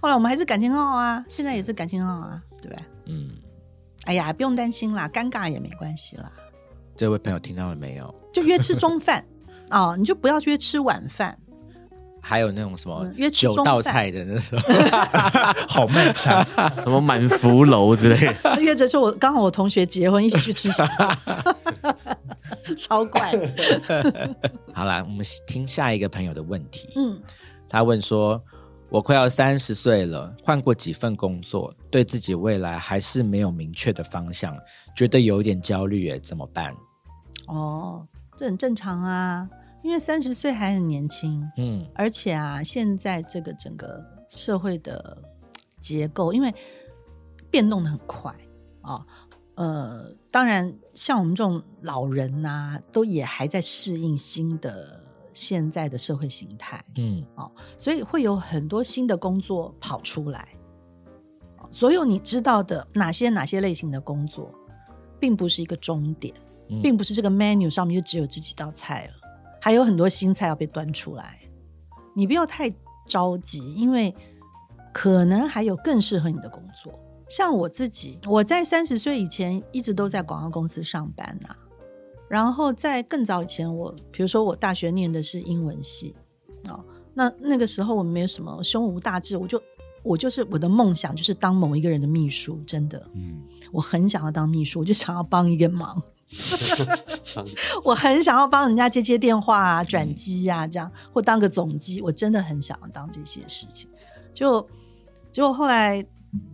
[SPEAKER 1] 后来我们还是感情很好啊，现在也是感情很好啊，对不对？嗯。哎呀，不用担心啦，尴尬也没关系啦。
[SPEAKER 3] 这位朋友听到了没有？
[SPEAKER 1] 就约吃中饭 哦，你就不要约吃晚饭。
[SPEAKER 3] 还有那种什么
[SPEAKER 1] 嗯约吃
[SPEAKER 3] 九道
[SPEAKER 1] 中饭
[SPEAKER 3] 菜的那种，
[SPEAKER 5] 好漫长。
[SPEAKER 4] 什么满福楼之类的，
[SPEAKER 1] 约着说我刚好我同学结婚，一起去吃超怪。
[SPEAKER 3] 好啦，我们听下一个朋友的问题。
[SPEAKER 1] 嗯，
[SPEAKER 3] 他问说：“我快要三十岁了，换过几份工作，对自己未来还是没有明确的方向，觉得有点焦虑，哎，怎么办
[SPEAKER 1] 哦，这很正常啊，因为三十岁还很年轻，？”
[SPEAKER 3] 嗯
[SPEAKER 1] 而且啊，现在这个整个社会的结构，因为变动的很快啊、呃，当然像我们这种老人呐、都也还在适应新的现在的社会形态，
[SPEAKER 3] 嗯哦
[SPEAKER 1] 所以会有很多新的工作跑出来。所有你知道的哪些哪些类型的工作，并不是一个终点，
[SPEAKER 3] 嗯
[SPEAKER 1] 并不是这个 menu 上面就只有这几道菜了，还有很多新菜要被端出来。你不要太着急，因为可能还有更适合你的工作。像我自己，我在三十岁以前一直都在广告公司上班呐、然后在更早以前我，比如说我大学念的是英文系哦，那那个时候我没有什么胸无大志，我就我就是我的梦想就是当某一个人的秘书，真的，
[SPEAKER 3] 嗯
[SPEAKER 1] 我很想要当秘书，我就想要帮一个忙。我很想要帮人家接接电话啊、转机啊，这样或当个总机，我真的很想要当这些事情。就结果后来，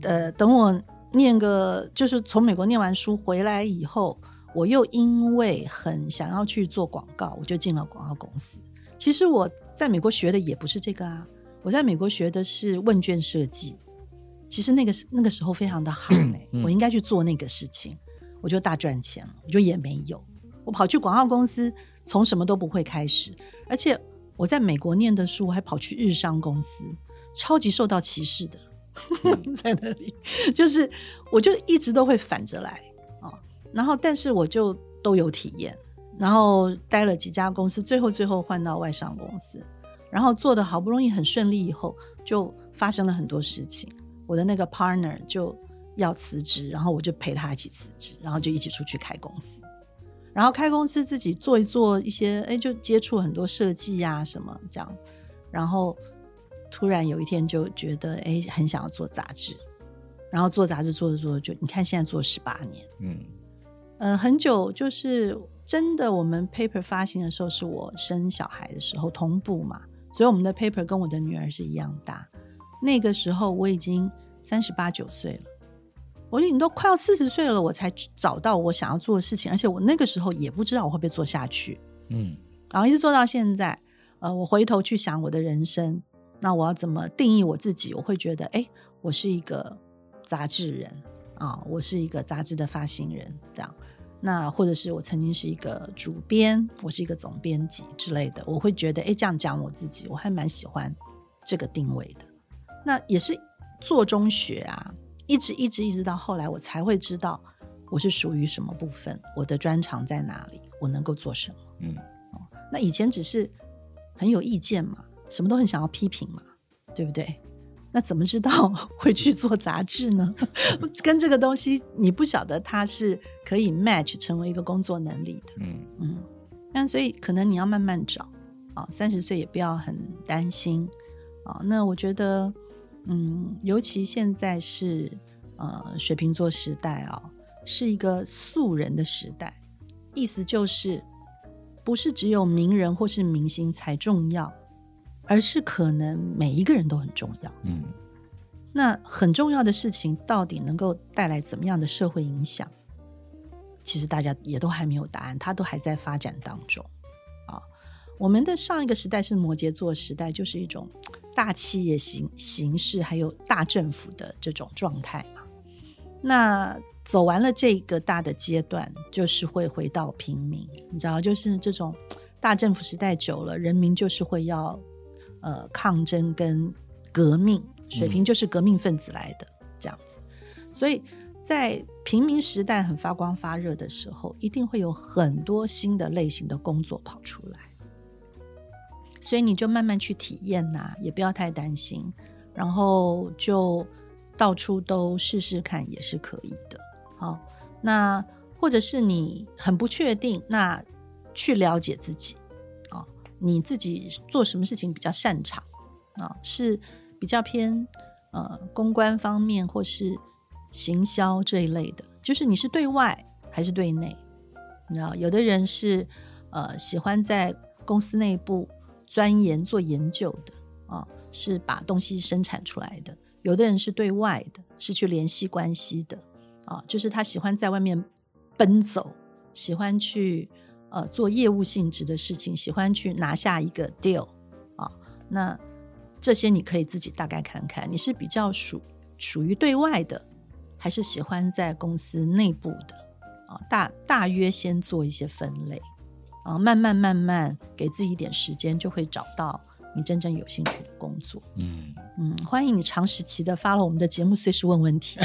[SPEAKER 1] 呃，等我念个，就是从美国念完书回来以后，我又因为很想要去做广告，我就进了广告公司。其实我在美国学的也不是这个啊，我在美国学的是问卷设计。其实那个那个时候非常的好 我应该去做那个事情，我就大赚钱了，我就也没有。我跑去广告公司，从什么都不会开始，而且我在美国念的书，我还跑去日商公司，超级受到歧视的，在那里，就是我就一直都会反着来哦。然后，但是我就都有体验，然后待了几家公司，最后最后换到外商公司，然后做的好不容易很顺利，以后就发生了很多事情。我的那个 partner 就要辞职，然后我就陪他一起辞职，然后就一起出去开公司。然后开公司自己做一做一些，哎，就接触很多设计呀、什么这样。然后突然有一天就觉得，哎，很想要做杂志。然后做杂志做着做着就，你看现在做十八年，
[SPEAKER 3] 嗯
[SPEAKER 1] 呃，很久就是真的，我们 paper 发行的时候是我生小孩的时候同步嘛，所以我们的 paper 跟我的女儿是一样大。那个时候我已经三十八九岁了，我已经都快要四十岁了，我才找到我想要做的事情，而且我那个时候也不知道我会不会做下去，
[SPEAKER 3] 嗯
[SPEAKER 1] 然后一直做到现在。呃，我回头去想我的人生，那我要怎么定义我自己？我会觉得，哎，我是一个杂志人啊，我是一个杂志的发行人，这样。那或者是我曾经是一个主编，我是一个总编辑之类的，我会觉得，哎，这样讲我自己，我还蛮喜欢这个定位的。那也是做中学啊，一直一直一直到后来，我才会知道我是属于什么部分，我的专长在哪里，我能够做什么。
[SPEAKER 3] 嗯
[SPEAKER 1] 那以前只是很有意见嘛，什么都很想要批评嘛，对不对？那怎么知道 会去做杂志呢？跟这个东西，你不晓得它是可以 match 成为一个工作能力的。
[SPEAKER 3] 嗯
[SPEAKER 1] 嗯，那所以可能你要慢慢找啊，三十岁也不要很担心啊。那我觉得，嗯，尤其现在是呃水瓶座时代啊，是一个素人的时代，意思就是不是只有名人或是明星才重要，而是可能每一个人都很重要。
[SPEAKER 3] 嗯
[SPEAKER 1] 那很重要的事情到底能够带来怎么样的社会影响？其实大家也都还没有答案，它都还在发展当中啊。我们的上一个时代是摩羯座时代，就是一种大企业形形式，还有大政府的这种状态嘛。那走完了这个大的阶段，就是会回到平民，你知道，就是这种大政府时代久了，人民就是会要呃抗争跟革命，水平就是革命分子来的、这样子，所以在平民时代很发光发热的时候，一定会有很多新的类型的工作跑出来，所以你就慢慢去体验呐、也不要太担心，然后就到处都试试看也是可以的。好，那或者是你很不确定，那去了解自己。啊，你自己做什么事情比较擅长啊？是比较偏呃公关方面或是行销这一类的，就是你是对外还是对内？你知道，有的人是呃喜欢在公司内部钻研做研究的啊，是把东西生产出来的；有的人是对外的，是去联系关系的啊，就是他喜欢在外面奔走，喜欢去呃做业务性质的事情，喜欢去拿下一个 deal 啊。那这些你可以自己大概看看，你是比较属属于对外的，还是喜欢在公司内部的啊？大大约先做一些分类。啊，慢慢慢慢给自己一点时间，就会找到你真正有兴趣的工作。嗯嗯，欢迎你长时期的发了我们的节目，随时问问题。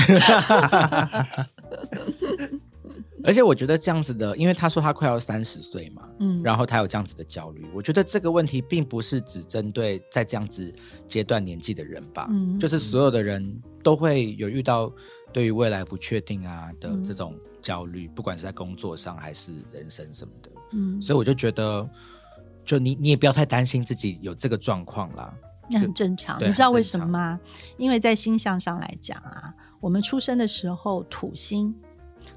[SPEAKER 3] 而且我觉得这样子的，因为他说他快要三十岁嘛，嗯，然后他有这样子的焦虑，我觉得这个问题并不是只针对在这样子阶段年纪的人吧，嗯，就是所有的人都会有遇到对于未来不确定啊的这种焦虑，不管是在工作上还是人生什么的。嗯，所以我就觉得，就你你也不要太担心自己有这个状况啦，
[SPEAKER 1] 那很正常。你知道为什么吗？因为在星象上来讲啊，我们出生的时候土星，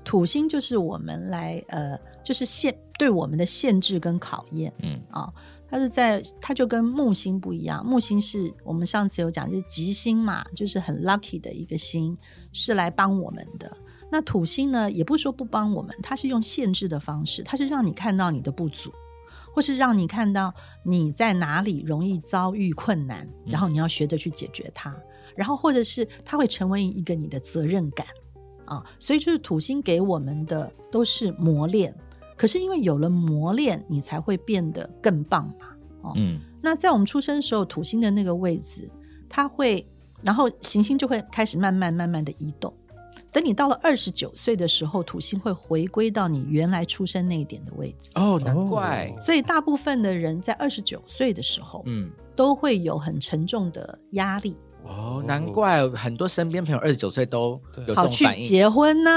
[SPEAKER 1] 土星就是我们来呃，就是限对我们的限制跟考验。嗯啊，它是在它就跟木星不一样，木星是我们上次有讲就是吉星嘛，就是很 lucky 的一个星，是来帮我们的。那土星呢，也不是说不帮我们，它是用限制的方式，它是让你看到你的不足，或是让你看到你在哪里容易遭遇困难，然后你要学着去解决它，然后或者是它会成为一个你的责任感啊，所以就是土星给我们的都是磨练，可是因为有了磨练，你才会变得更棒嘛，哦，嗯，那在我们出生的时候，土星的那个位置，它会，然后行星就会开始慢慢慢慢的移动。等你到了二十九岁的时候，土星会回归到你原来出生那一点的位置。
[SPEAKER 3] 哦，难怪。
[SPEAKER 1] 所以大部分的人在二十九岁的时候，嗯，都会有很沉重的压力。
[SPEAKER 3] 哦，难怪很多身边朋友二十九岁都有
[SPEAKER 1] 好去结婚呢。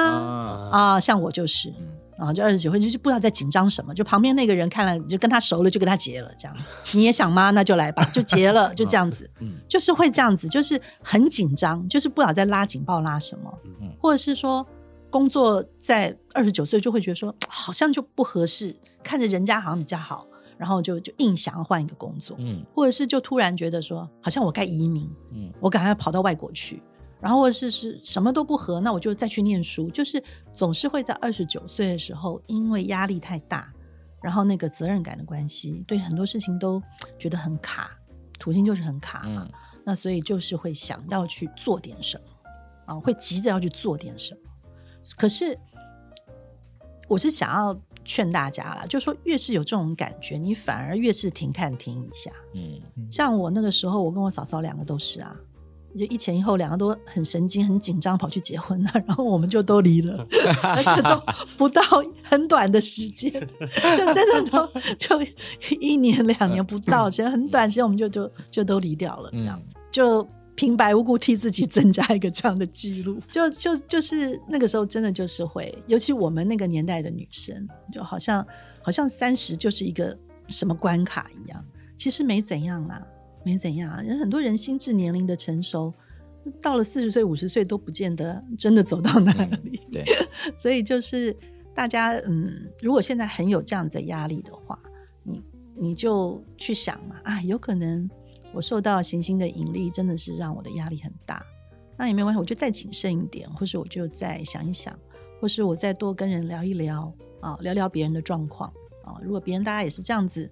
[SPEAKER 1] 啊，像我就是。然后就二十九岁，就是不知道在紧张什么。就旁边那个人看了，就跟他熟了，就跟他结了。这样 你也想吗？那就来吧，就结了，就这样子。嗯，就是会这样子，就是很紧张，就是不知道在拉警报拉什么。嗯，或者是说工作在二十九岁就会觉得说好像就不合适，看着人家好像比较好，然后就就硬想要换一个工作。嗯，或者是就突然觉得说好像我该移民。嗯，我赶快跑到外国去。然后或者是是什么都不合，那我就再去念书。就是总是会在二十九岁的时候，因为压力太大，然后那个责任感的关系，对很多事情都觉得很卡。土星就是很卡嘛，那所以就是会想要去做点什么啊，会急着要去做点什么。可是我是想要劝大家啦，就说越是有这种感觉，你反而越是停看停一下。嗯，像我那个时候，我跟我嫂嫂两个都是啊。就一前一后，两个都很神经、很紧张，跑去结婚了，然后我们就都离了，而且都不到很短的时间，就真的都就一年两年不到，其实很短时间我们就就就都离掉了，这样子就平白无故替自己增加一个这样的记录，就就就是那个时候真的就是会，尤其我们那个年代的女生，就好像好像三十就是一个什么关卡一样，其实没怎样啊。没怎样，人很多人心智年龄的成熟，到了四十岁、五十岁都不见得真的走到哪里。
[SPEAKER 3] 对，
[SPEAKER 1] 所以就是大家，嗯，如果现在很有这样子的压力的话，你你就去想嘛，啊，有可能我受到行星的引力，真的是让我的压力很大。那也没关系，我就再谨慎一点，或是我就再想一想，或是我再多跟人聊一聊啊，聊聊别人的状况啊。如果别人大家也是这样子，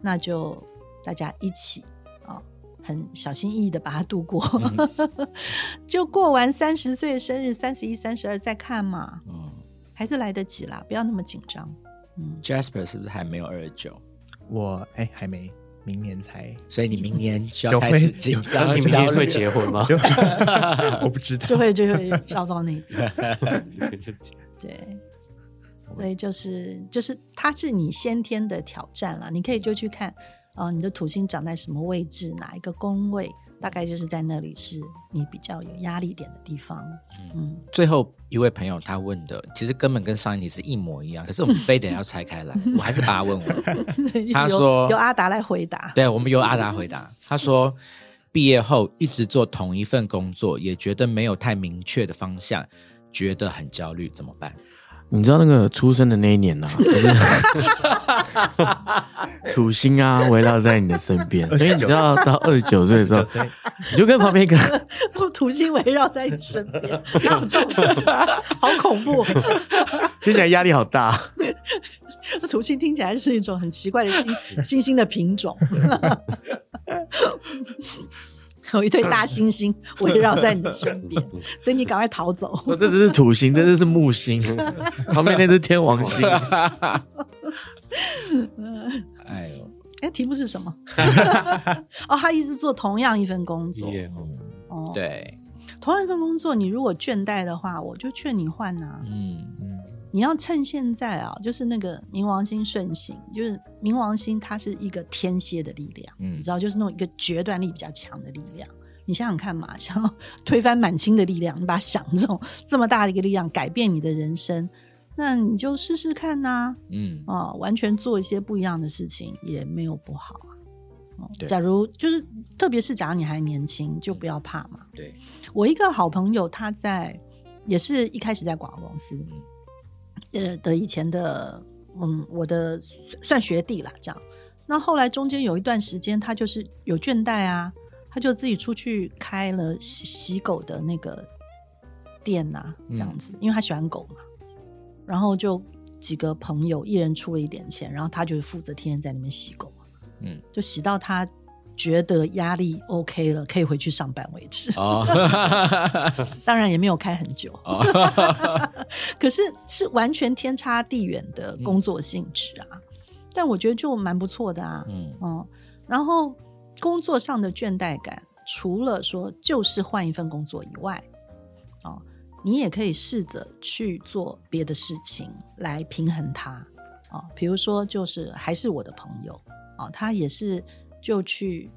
[SPEAKER 1] 那就大家一起啊。很小心翼翼的把它度过，就过完三十岁生日，三十一、三十二再看嘛，嗯，还是来得及啦，不要那么紧张。
[SPEAKER 3] 嗯，Jasper 是不是还没有二十九？
[SPEAKER 5] 我哎，还没，明年才，
[SPEAKER 3] 所以你明年就要开始紧张，
[SPEAKER 4] 你明年会结婚吗？
[SPEAKER 5] 我不知道，
[SPEAKER 1] 就会就会烧到你。对，所以就是就是，它是你先天的挑战了，你可以就去看。啊，你的土星长在什么位置？哪一个宫位？大概就是在那里是你比较有压力点的地方。
[SPEAKER 3] 嗯，最后一位朋友他问的，其实根本跟上一题是一模一样，可是我们非得要拆开来，我还是把他问完。他说
[SPEAKER 1] 由阿达来回答，
[SPEAKER 3] 对，我们由阿达回答。他说毕业后一直做同一份工作，也觉得没有太明确的方向，觉得很焦虑，怎么办？
[SPEAKER 4] 你知道那个出生的那一年呐，土星啊围绕在你的身边，所以你知道到二十九岁的时候，你就跟旁边一个
[SPEAKER 1] 土星围绕在你身边，好恐怖，
[SPEAKER 4] 听起来压力好大。
[SPEAKER 1] 土星听起来是一种很奇怪的星星星的品种。有一对大猩猩 围绕在你的身边，所以你赶快逃走。
[SPEAKER 4] 我这只是土星，这只是木星，旁边那只天王星。
[SPEAKER 1] 哎呦，哎，题目是什么？哦，他一直做同样一份工作。
[SPEAKER 3] 哦，对，
[SPEAKER 1] 同样一份工作，你如果倦怠的话，我就劝你换啊。嗯嗯。你要趁现在啊，就是那个冥王星顺行，就是冥王星它是一个天蝎的力量，嗯，你知道，就是那种一个决断力比较强的力量。你想想看嘛，想要推翻满清的力量，你把它想这种这么大的一个力量改变你的人生，那你就试试看呐，嗯啊，完全做一些不一样的事情也没有不好啊。假如就是特别是假如你还年轻，就不要怕嘛。
[SPEAKER 3] 对
[SPEAKER 1] 我一个好朋友，他在也是一开始在广告公司。呃的以前的嗯，我的算学弟啦，这样。那后来中间有一段时间，他就是有倦怠啊，他就自己出去开了洗洗狗的那个店呐，这样子，因为他喜欢狗嘛。然后就几个朋友，一人出了一点钱，然后他就负责天天在那边洗狗，嗯，就洗到他。觉得压力 OK 了，可以回去上班为止。哦，当然也没有开很久。可是是完全天差地远的工作性质啊！但我觉得就蛮不错的啊。嗯嗯，然后工作上的倦怠感，除了说就是换一份工作以外，哦，你也可以试着去做别的事情来平衡它。啊，比如说就是还是我的朋友哦，他也是。就去，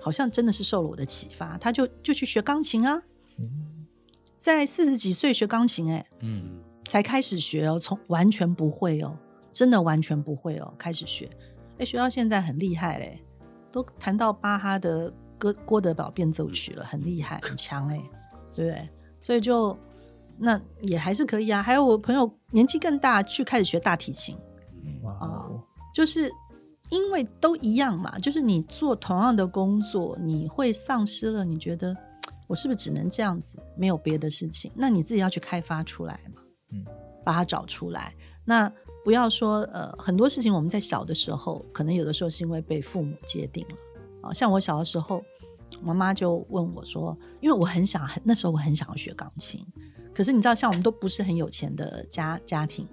[SPEAKER 1] 好像真的是受了我的启发，他就就去学钢琴啊，在四十几岁学钢琴，哎，嗯，才开始学哦，从完全不会哦，真的完全不会哦，开始学，哎，学到现在很厉害嘞，都弹到巴哈的歌郭德堡变奏曲了，很厉害，很强哎，对不对？所以就那也还是可以啊。还有我朋友年纪更大，去开始学大提琴，啊，就是。因为都一样嘛，就是你做同样的工作，你会丧失了。你觉得我是不是只能这样子，没有别的事情？那你自己要去开发出来嘛，嗯，把它找出来。那不要说呃，很多事情我们在小的时候，可能有的时候是因为被父母界定了啊。像我小的时候，妈妈就问我说，因为我很想，那时候我很想要学钢琴，可是你知道，像我们都不是很有钱的家家庭。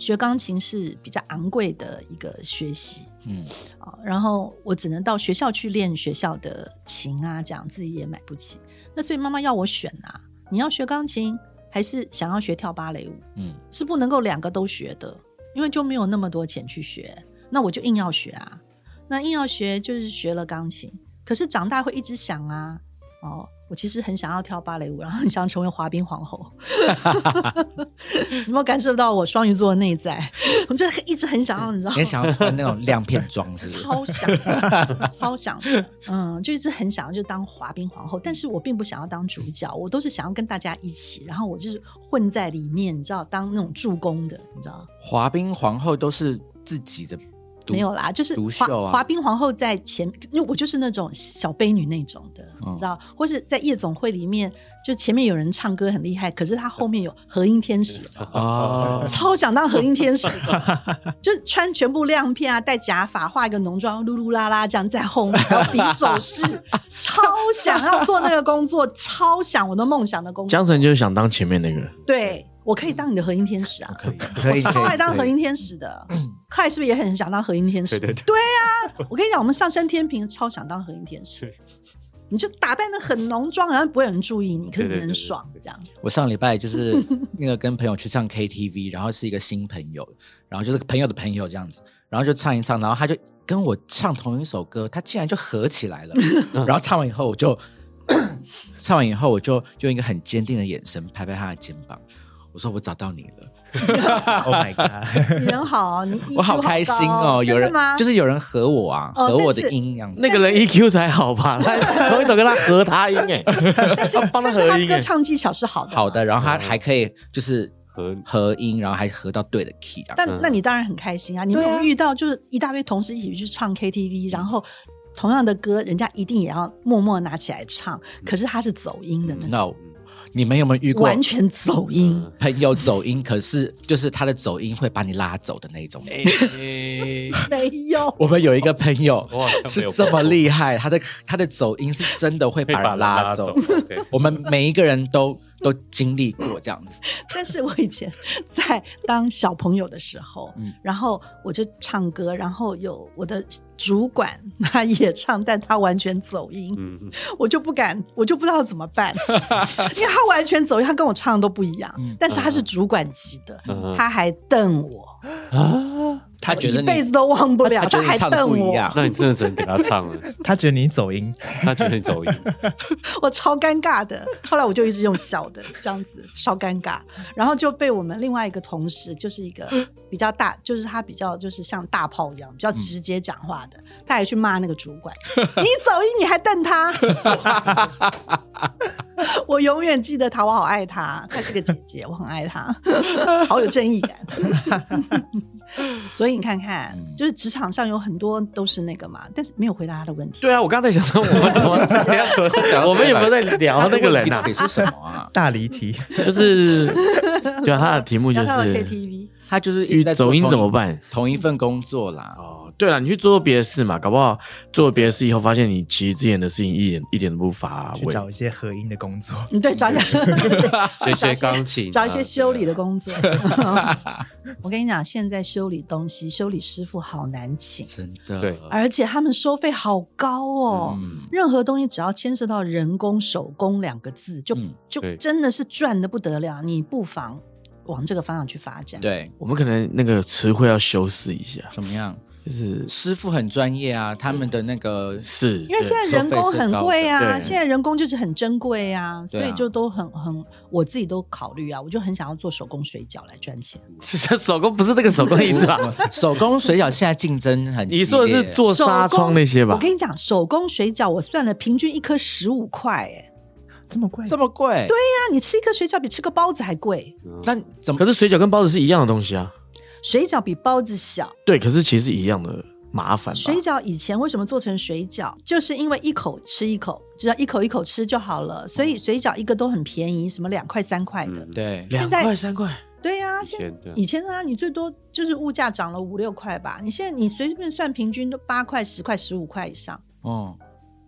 [SPEAKER 1] 学钢琴是比较昂贵的一个学习，嗯啊，然后我只能到学校去练学校的琴啊，这样自己也买不起。那所以妈妈要我选啊，你要学钢琴还是想要学跳芭蕾舞？嗯，是不能够两个都学的，因为就没有那么多钱去学。那我就硬要学啊，那硬要学就是学了钢琴，可是长大会一直想啊，哦。我其实很想要跳芭蕾舞，然后很想成为滑冰皇后。有没有感受到我双鱼座的内在？我就一直很想要，你知道吗，
[SPEAKER 3] 也想要穿那种亮片装，是不是？
[SPEAKER 1] 超想，超想，嗯，就一直很想要就当滑冰皇后，但是我并不想要当主角，我都是想要跟大家一起，然后我就是混在里面，你知道，当那种助攻的，你知道。
[SPEAKER 3] 滑冰皇后都是自己的。
[SPEAKER 1] 没有啦，就是滑滑冰皇后在前，因为我就是那种小悲女那种的，你知道，或是在夜总会里面，就前面有人唱歌很厉害，可是他后面有和音天使 哦，超想当和音天使，就穿全部亮片啊，戴假发，化一个浓妆，噜噜啦啦这样在后面然后比手势，超想要做那个工作，超想我的梦想的工作。
[SPEAKER 4] 江辰就是想当前面那个，
[SPEAKER 1] 对。我可以当你的合音天使啊！
[SPEAKER 3] 可以，可以，
[SPEAKER 1] 超爱当合音天使的。快是不是也很想当合音天使？
[SPEAKER 4] 对对
[SPEAKER 1] 对。对啊，我跟你讲，我们上升天平超想当合音天使。你就打扮的很浓妆，然后不会有人注意你，可是你很爽这样。
[SPEAKER 3] 我上礼拜就是那个跟朋友去唱 KTV，然后是一个新朋友，然后就是朋友的朋友这样子，然后就唱一唱，然后他就跟我唱同一首歌，他竟然就合起来了。然后唱完以后，我就 唱完以后，我就用一个很坚定的眼神拍拍他的肩膀，我说我找到你了。
[SPEAKER 5] Oh my god！
[SPEAKER 1] 你人好，你
[SPEAKER 3] 我好开心哦！有人就是有人合我啊，合我的音样子。
[SPEAKER 4] 那个人 EQ 才好吧？他同一首跟他合他音哎，
[SPEAKER 1] 但是
[SPEAKER 4] 帮他合音
[SPEAKER 1] 歌唱技巧是好的，
[SPEAKER 3] 好的。然后他还可以就是合合音，然后还合到对的 key 这样。
[SPEAKER 1] 但那你当然很开心啊！你有遇到就是一大堆同事一起去唱 KTV，然后同样的歌，人家一定也要默默拿起来唱，可是他是走音的那种。
[SPEAKER 3] 你们有没有遇过
[SPEAKER 1] 完全走音
[SPEAKER 3] 朋友走音？可是就是他的走音会把你拉走的那种。
[SPEAKER 1] 没有，
[SPEAKER 3] 我们有一个朋友是这么厉害，他的他的走音是真的会把人拉走。我们每一个人都。都经历过这样子，
[SPEAKER 1] 但是我以前在当小朋友的时候，嗯，然后我就唱歌，然后有我的主管他也唱，但他完全走音，嗯，我就不敢，我就不知道怎么办，因为他完全走音，他跟我唱的都不一样，但是他是主管级的，他还瞪我。啊。
[SPEAKER 3] 他觉得
[SPEAKER 1] 一辈子都忘不了，他还瞪我。
[SPEAKER 2] 那你真的只能给他唱了。
[SPEAKER 5] 他觉得你走音，
[SPEAKER 2] 他觉得你走音，
[SPEAKER 1] 我超尴尬的。后来我就一直用小的这样子，超尴尬。然后就被我们另外一个同事，就是一个比较大，就是他比较就是像大炮一样，比较直接讲话的，他还去骂那个主管：“ 你走音，你还瞪他。” 我永远记得他，我好爱他，她是个姐姐，我很爱她，好有正义感。所以你看看，就是职场上有很多都是那个嘛，但是没有回答他的问题。
[SPEAKER 4] 对啊，我刚才想说，我们怎么讲？我们有没有在聊那个人啊？
[SPEAKER 3] 是什么啊？
[SPEAKER 5] 大离题，
[SPEAKER 4] 就是对啊，他的题目就是
[SPEAKER 1] KTV，
[SPEAKER 3] 他就是一直在
[SPEAKER 4] 走音怎么办？
[SPEAKER 3] 同一份工作啦。
[SPEAKER 4] 对了，你去做别的事嘛，搞不好做别的事以后，发现你其实之前的事情一点一点都不乏
[SPEAKER 5] 味。找一些合音的工作，你
[SPEAKER 1] 对，找一些
[SPEAKER 2] 学学钢琴，
[SPEAKER 1] 找一些修理的工作。我跟你讲，现在修理东西，修理师傅好难请，
[SPEAKER 3] 真的。
[SPEAKER 2] 对，
[SPEAKER 1] 而且他们收费好高哦。任何东西只要牵涉到人工、手工两个字，就就真的是赚的不得了。你不妨往这个方向去发展。
[SPEAKER 3] 对
[SPEAKER 4] 我们可能那个词汇要修饰一下，
[SPEAKER 3] 怎么样？
[SPEAKER 4] 就是
[SPEAKER 3] 师傅很专业啊，他们的那个
[SPEAKER 4] 是，
[SPEAKER 1] 因为现在人工很贵啊，现在人工就是很珍贵啊，所以就都很很，我自己都考虑啊，我就很想要做手工水饺来赚钱。
[SPEAKER 4] 是手工不是这个手工意思吧？
[SPEAKER 3] 手工水饺现在竞争很，
[SPEAKER 4] 你说的是做纱窗那些吧？
[SPEAKER 1] 我跟你讲，手工水饺我算了，平均一颗十五块，哎，
[SPEAKER 5] 这么贵，
[SPEAKER 3] 这么贵？对
[SPEAKER 1] 呀，你吃一颗水饺比吃个包子还贵。
[SPEAKER 3] 那怎么？
[SPEAKER 4] 可是水饺跟包子是一样的东西啊。
[SPEAKER 1] 水饺比包子小，
[SPEAKER 4] 对，可是其实一样的麻烦。
[SPEAKER 1] 水饺以前为什么做成水饺？就是因为一口吃一口，只要一口一口吃就好了，所以水饺一个都很便宜，什么两块三块的。
[SPEAKER 3] 对，
[SPEAKER 4] 两块三块。
[SPEAKER 1] 对呀，现以前啊，你最多就是物价涨了五六块吧。你现在你随便算，平均都八块、十块、十五块以上。哦。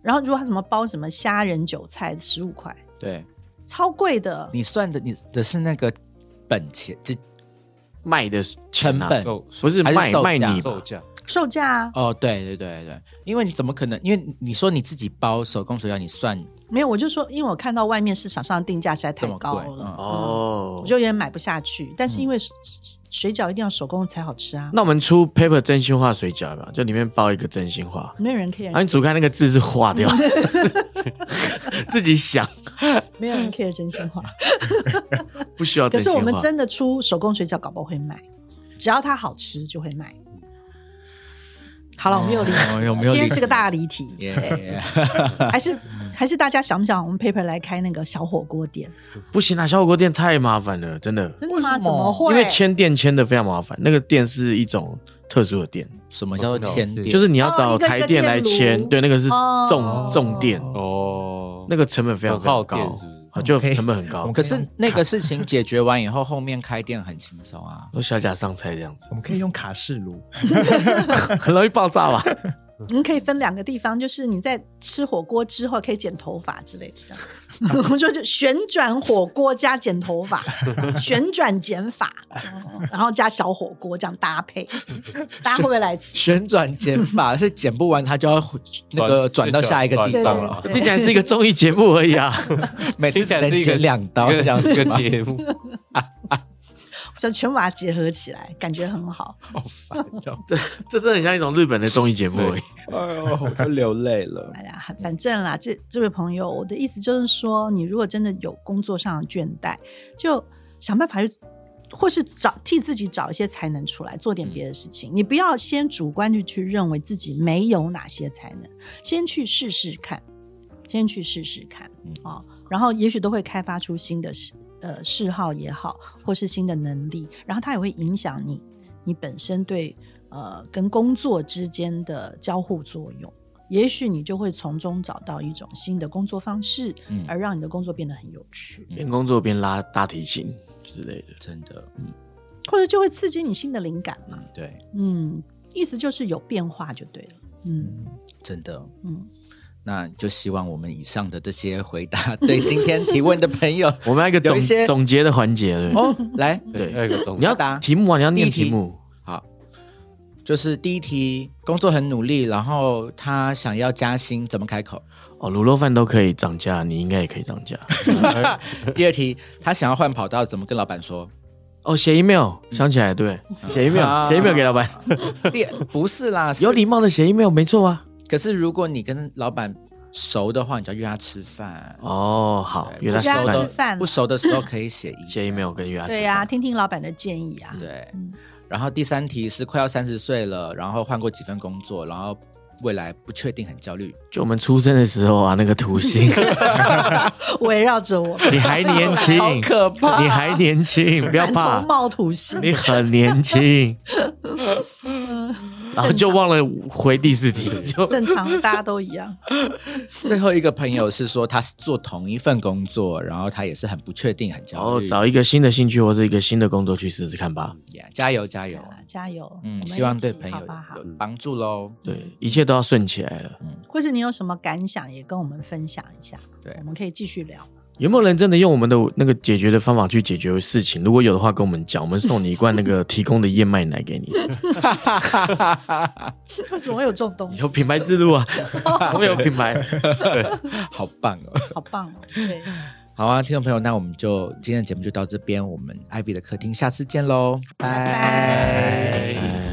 [SPEAKER 1] 然后如果他什么包什么虾仁韭菜，十五块。
[SPEAKER 3] 对，
[SPEAKER 1] 超贵的。
[SPEAKER 3] 你算的你的是那个本钱就。
[SPEAKER 4] 卖的
[SPEAKER 3] 成本
[SPEAKER 4] 不是卖卖你
[SPEAKER 2] 售价
[SPEAKER 1] 售价
[SPEAKER 3] 哦，对对对对，因为你怎么可能？因为你说你自己包手工水饺，你算
[SPEAKER 1] 没有？我就说，因为我看到外面市场上的定价实在太高了哦，我就有点买不下去。但是因为水饺一定要手工才好吃啊。
[SPEAKER 4] 那我们出 paper 真心话水饺吧，就里面包一个真心话，
[SPEAKER 1] 没有人可以。
[SPEAKER 4] 啊，你煮开那个字是化掉，自己想，
[SPEAKER 1] 没有人 care 真心话。
[SPEAKER 4] 不需要，
[SPEAKER 1] 可是我们真的出手工水饺，搞不好会卖，只要它好吃就会卖。好了，我们又离，今天是个大离题，还是还是大家想不想我们 paper 来开那个小火锅店？
[SPEAKER 4] 不行啊，小火锅店太麻烦了，真的。
[SPEAKER 1] 真的吗？怎么会？
[SPEAKER 4] 因为签店签的非常麻烦，那个店是一种特殊的店。
[SPEAKER 3] 什么叫做签店？
[SPEAKER 4] 就是你要找台店来签，对，那个是重重店哦，那个成本非常高。就成本很高，
[SPEAKER 3] 可是那个事情解决完以后，后面开店很轻松啊，
[SPEAKER 4] 都小甲上菜这样子。
[SPEAKER 5] 我们可以用卡式炉，
[SPEAKER 4] 很容易爆炸吧？
[SPEAKER 1] 你可以分两个地方，就是你在吃火锅之后可以剪头发之类的，这样。我们说就旋转火锅加剪头发，旋转剪法，然后加小火锅这样搭配，大家会不会来吃？
[SPEAKER 3] 旋转剪法是剪不完，它就要那个转到下一个地方了。
[SPEAKER 4] 听起来是一个综艺节目而已啊，
[SPEAKER 3] 每次只能剪两刀这样子
[SPEAKER 2] 个节目。
[SPEAKER 1] 就全部把它结合起来，感觉很好。
[SPEAKER 3] 好烦，
[SPEAKER 4] 这这真的很像一种日本的综艺节目。
[SPEAKER 3] 哎呦，我都流泪了。
[SPEAKER 1] 哎呀，反正啦，这这位朋友，我的意思就是说，你如果真的有工作上的倦怠，就想办法去，或是找替自己找一些才能出来，做点别的事情。你不要先主观的去认为自己没有哪些才能，先去试试看，先去试试看啊，然后也许都会开发出新的事。呃，嗜好也好，或是新的能力，然后它也会影响你，你本身对呃跟工作之间的交互作用，也许你就会从中找到一种新的工作方式，嗯，而让你的工作变得很有趣，
[SPEAKER 4] 边工作边拉大提琴之类的，
[SPEAKER 3] 真的，
[SPEAKER 1] 嗯，或者就会刺激你新的灵感嘛，
[SPEAKER 3] 对，
[SPEAKER 1] 嗯，意思就是有变化就对了，嗯，
[SPEAKER 3] 真的，嗯。那就希望我们以上的这些回答，对今天提问的朋友，
[SPEAKER 4] 我们要一个总总结的环节
[SPEAKER 3] 哦。来，
[SPEAKER 4] 对，
[SPEAKER 2] 要一个总
[SPEAKER 4] 你要
[SPEAKER 3] 答
[SPEAKER 4] 题目啊，你要念题目。
[SPEAKER 3] 好，就是第一题，工作很努力，然后他想要加薪，怎么开口？
[SPEAKER 4] 哦，卤肉饭都可以涨价，你应该也可以涨价。
[SPEAKER 3] 第二题，他想要换跑道，怎么跟老板说？
[SPEAKER 4] 哦，写 email，想起来，对，写 email，写 email 给老板。
[SPEAKER 3] 第不是啦，
[SPEAKER 4] 有礼貌的写 email，没错啊。
[SPEAKER 3] 可是如果你跟老板熟的话，你就要约他吃饭
[SPEAKER 4] 哦。好，
[SPEAKER 1] 约
[SPEAKER 4] 他
[SPEAKER 1] 吃饭。
[SPEAKER 3] 不熟的时候可以写
[SPEAKER 4] 写 email 跟约他。
[SPEAKER 1] 对呀，听听老板的建议啊。
[SPEAKER 3] 对。然后第三题是快要三十岁了，然后换过几份工作，然后未来不确定，很焦虑。
[SPEAKER 4] 就我们出生的时候啊，那个土星
[SPEAKER 1] 围绕着我。
[SPEAKER 4] 你还年轻，
[SPEAKER 3] 好可怕！
[SPEAKER 4] 你还年轻，不要怕。
[SPEAKER 1] 冒土星，
[SPEAKER 4] 你很年轻。然后就忘了回第四题，就
[SPEAKER 1] 正常，大家都一样。
[SPEAKER 3] 最后一个朋友是说，他是做同一份工作，然后他也是很不确定，很焦虑。
[SPEAKER 4] 找一个新的兴趣或者一个新的工作去试试看吧。
[SPEAKER 3] 加油，加油，
[SPEAKER 1] 加油！
[SPEAKER 3] 嗯，希望对朋友有帮助喽。
[SPEAKER 4] 对，一切都要顺起来了。嗯，
[SPEAKER 1] 或是你有什么感想，也跟我们分享一下。对，我们可以继续聊。
[SPEAKER 4] 有没有人真的用我们的那个解决的方法去解决事情？如果有的话，跟我们讲，我们送你一罐那个提供的燕麦奶给你。
[SPEAKER 1] 为什么会有这种东西？
[SPEAKER 4] 有品牌之路啊，我们有品牌，
[SPEAKER 3] 好棒哦，
[SPEAKER 1] 好棒哦，对，
[SPEAKER 3] 好啊，听众朋友，那我们就今天的节目就到这边，我们 Ivy 的客厅，下次见喽，
[SPEAKER 1] 拜拜。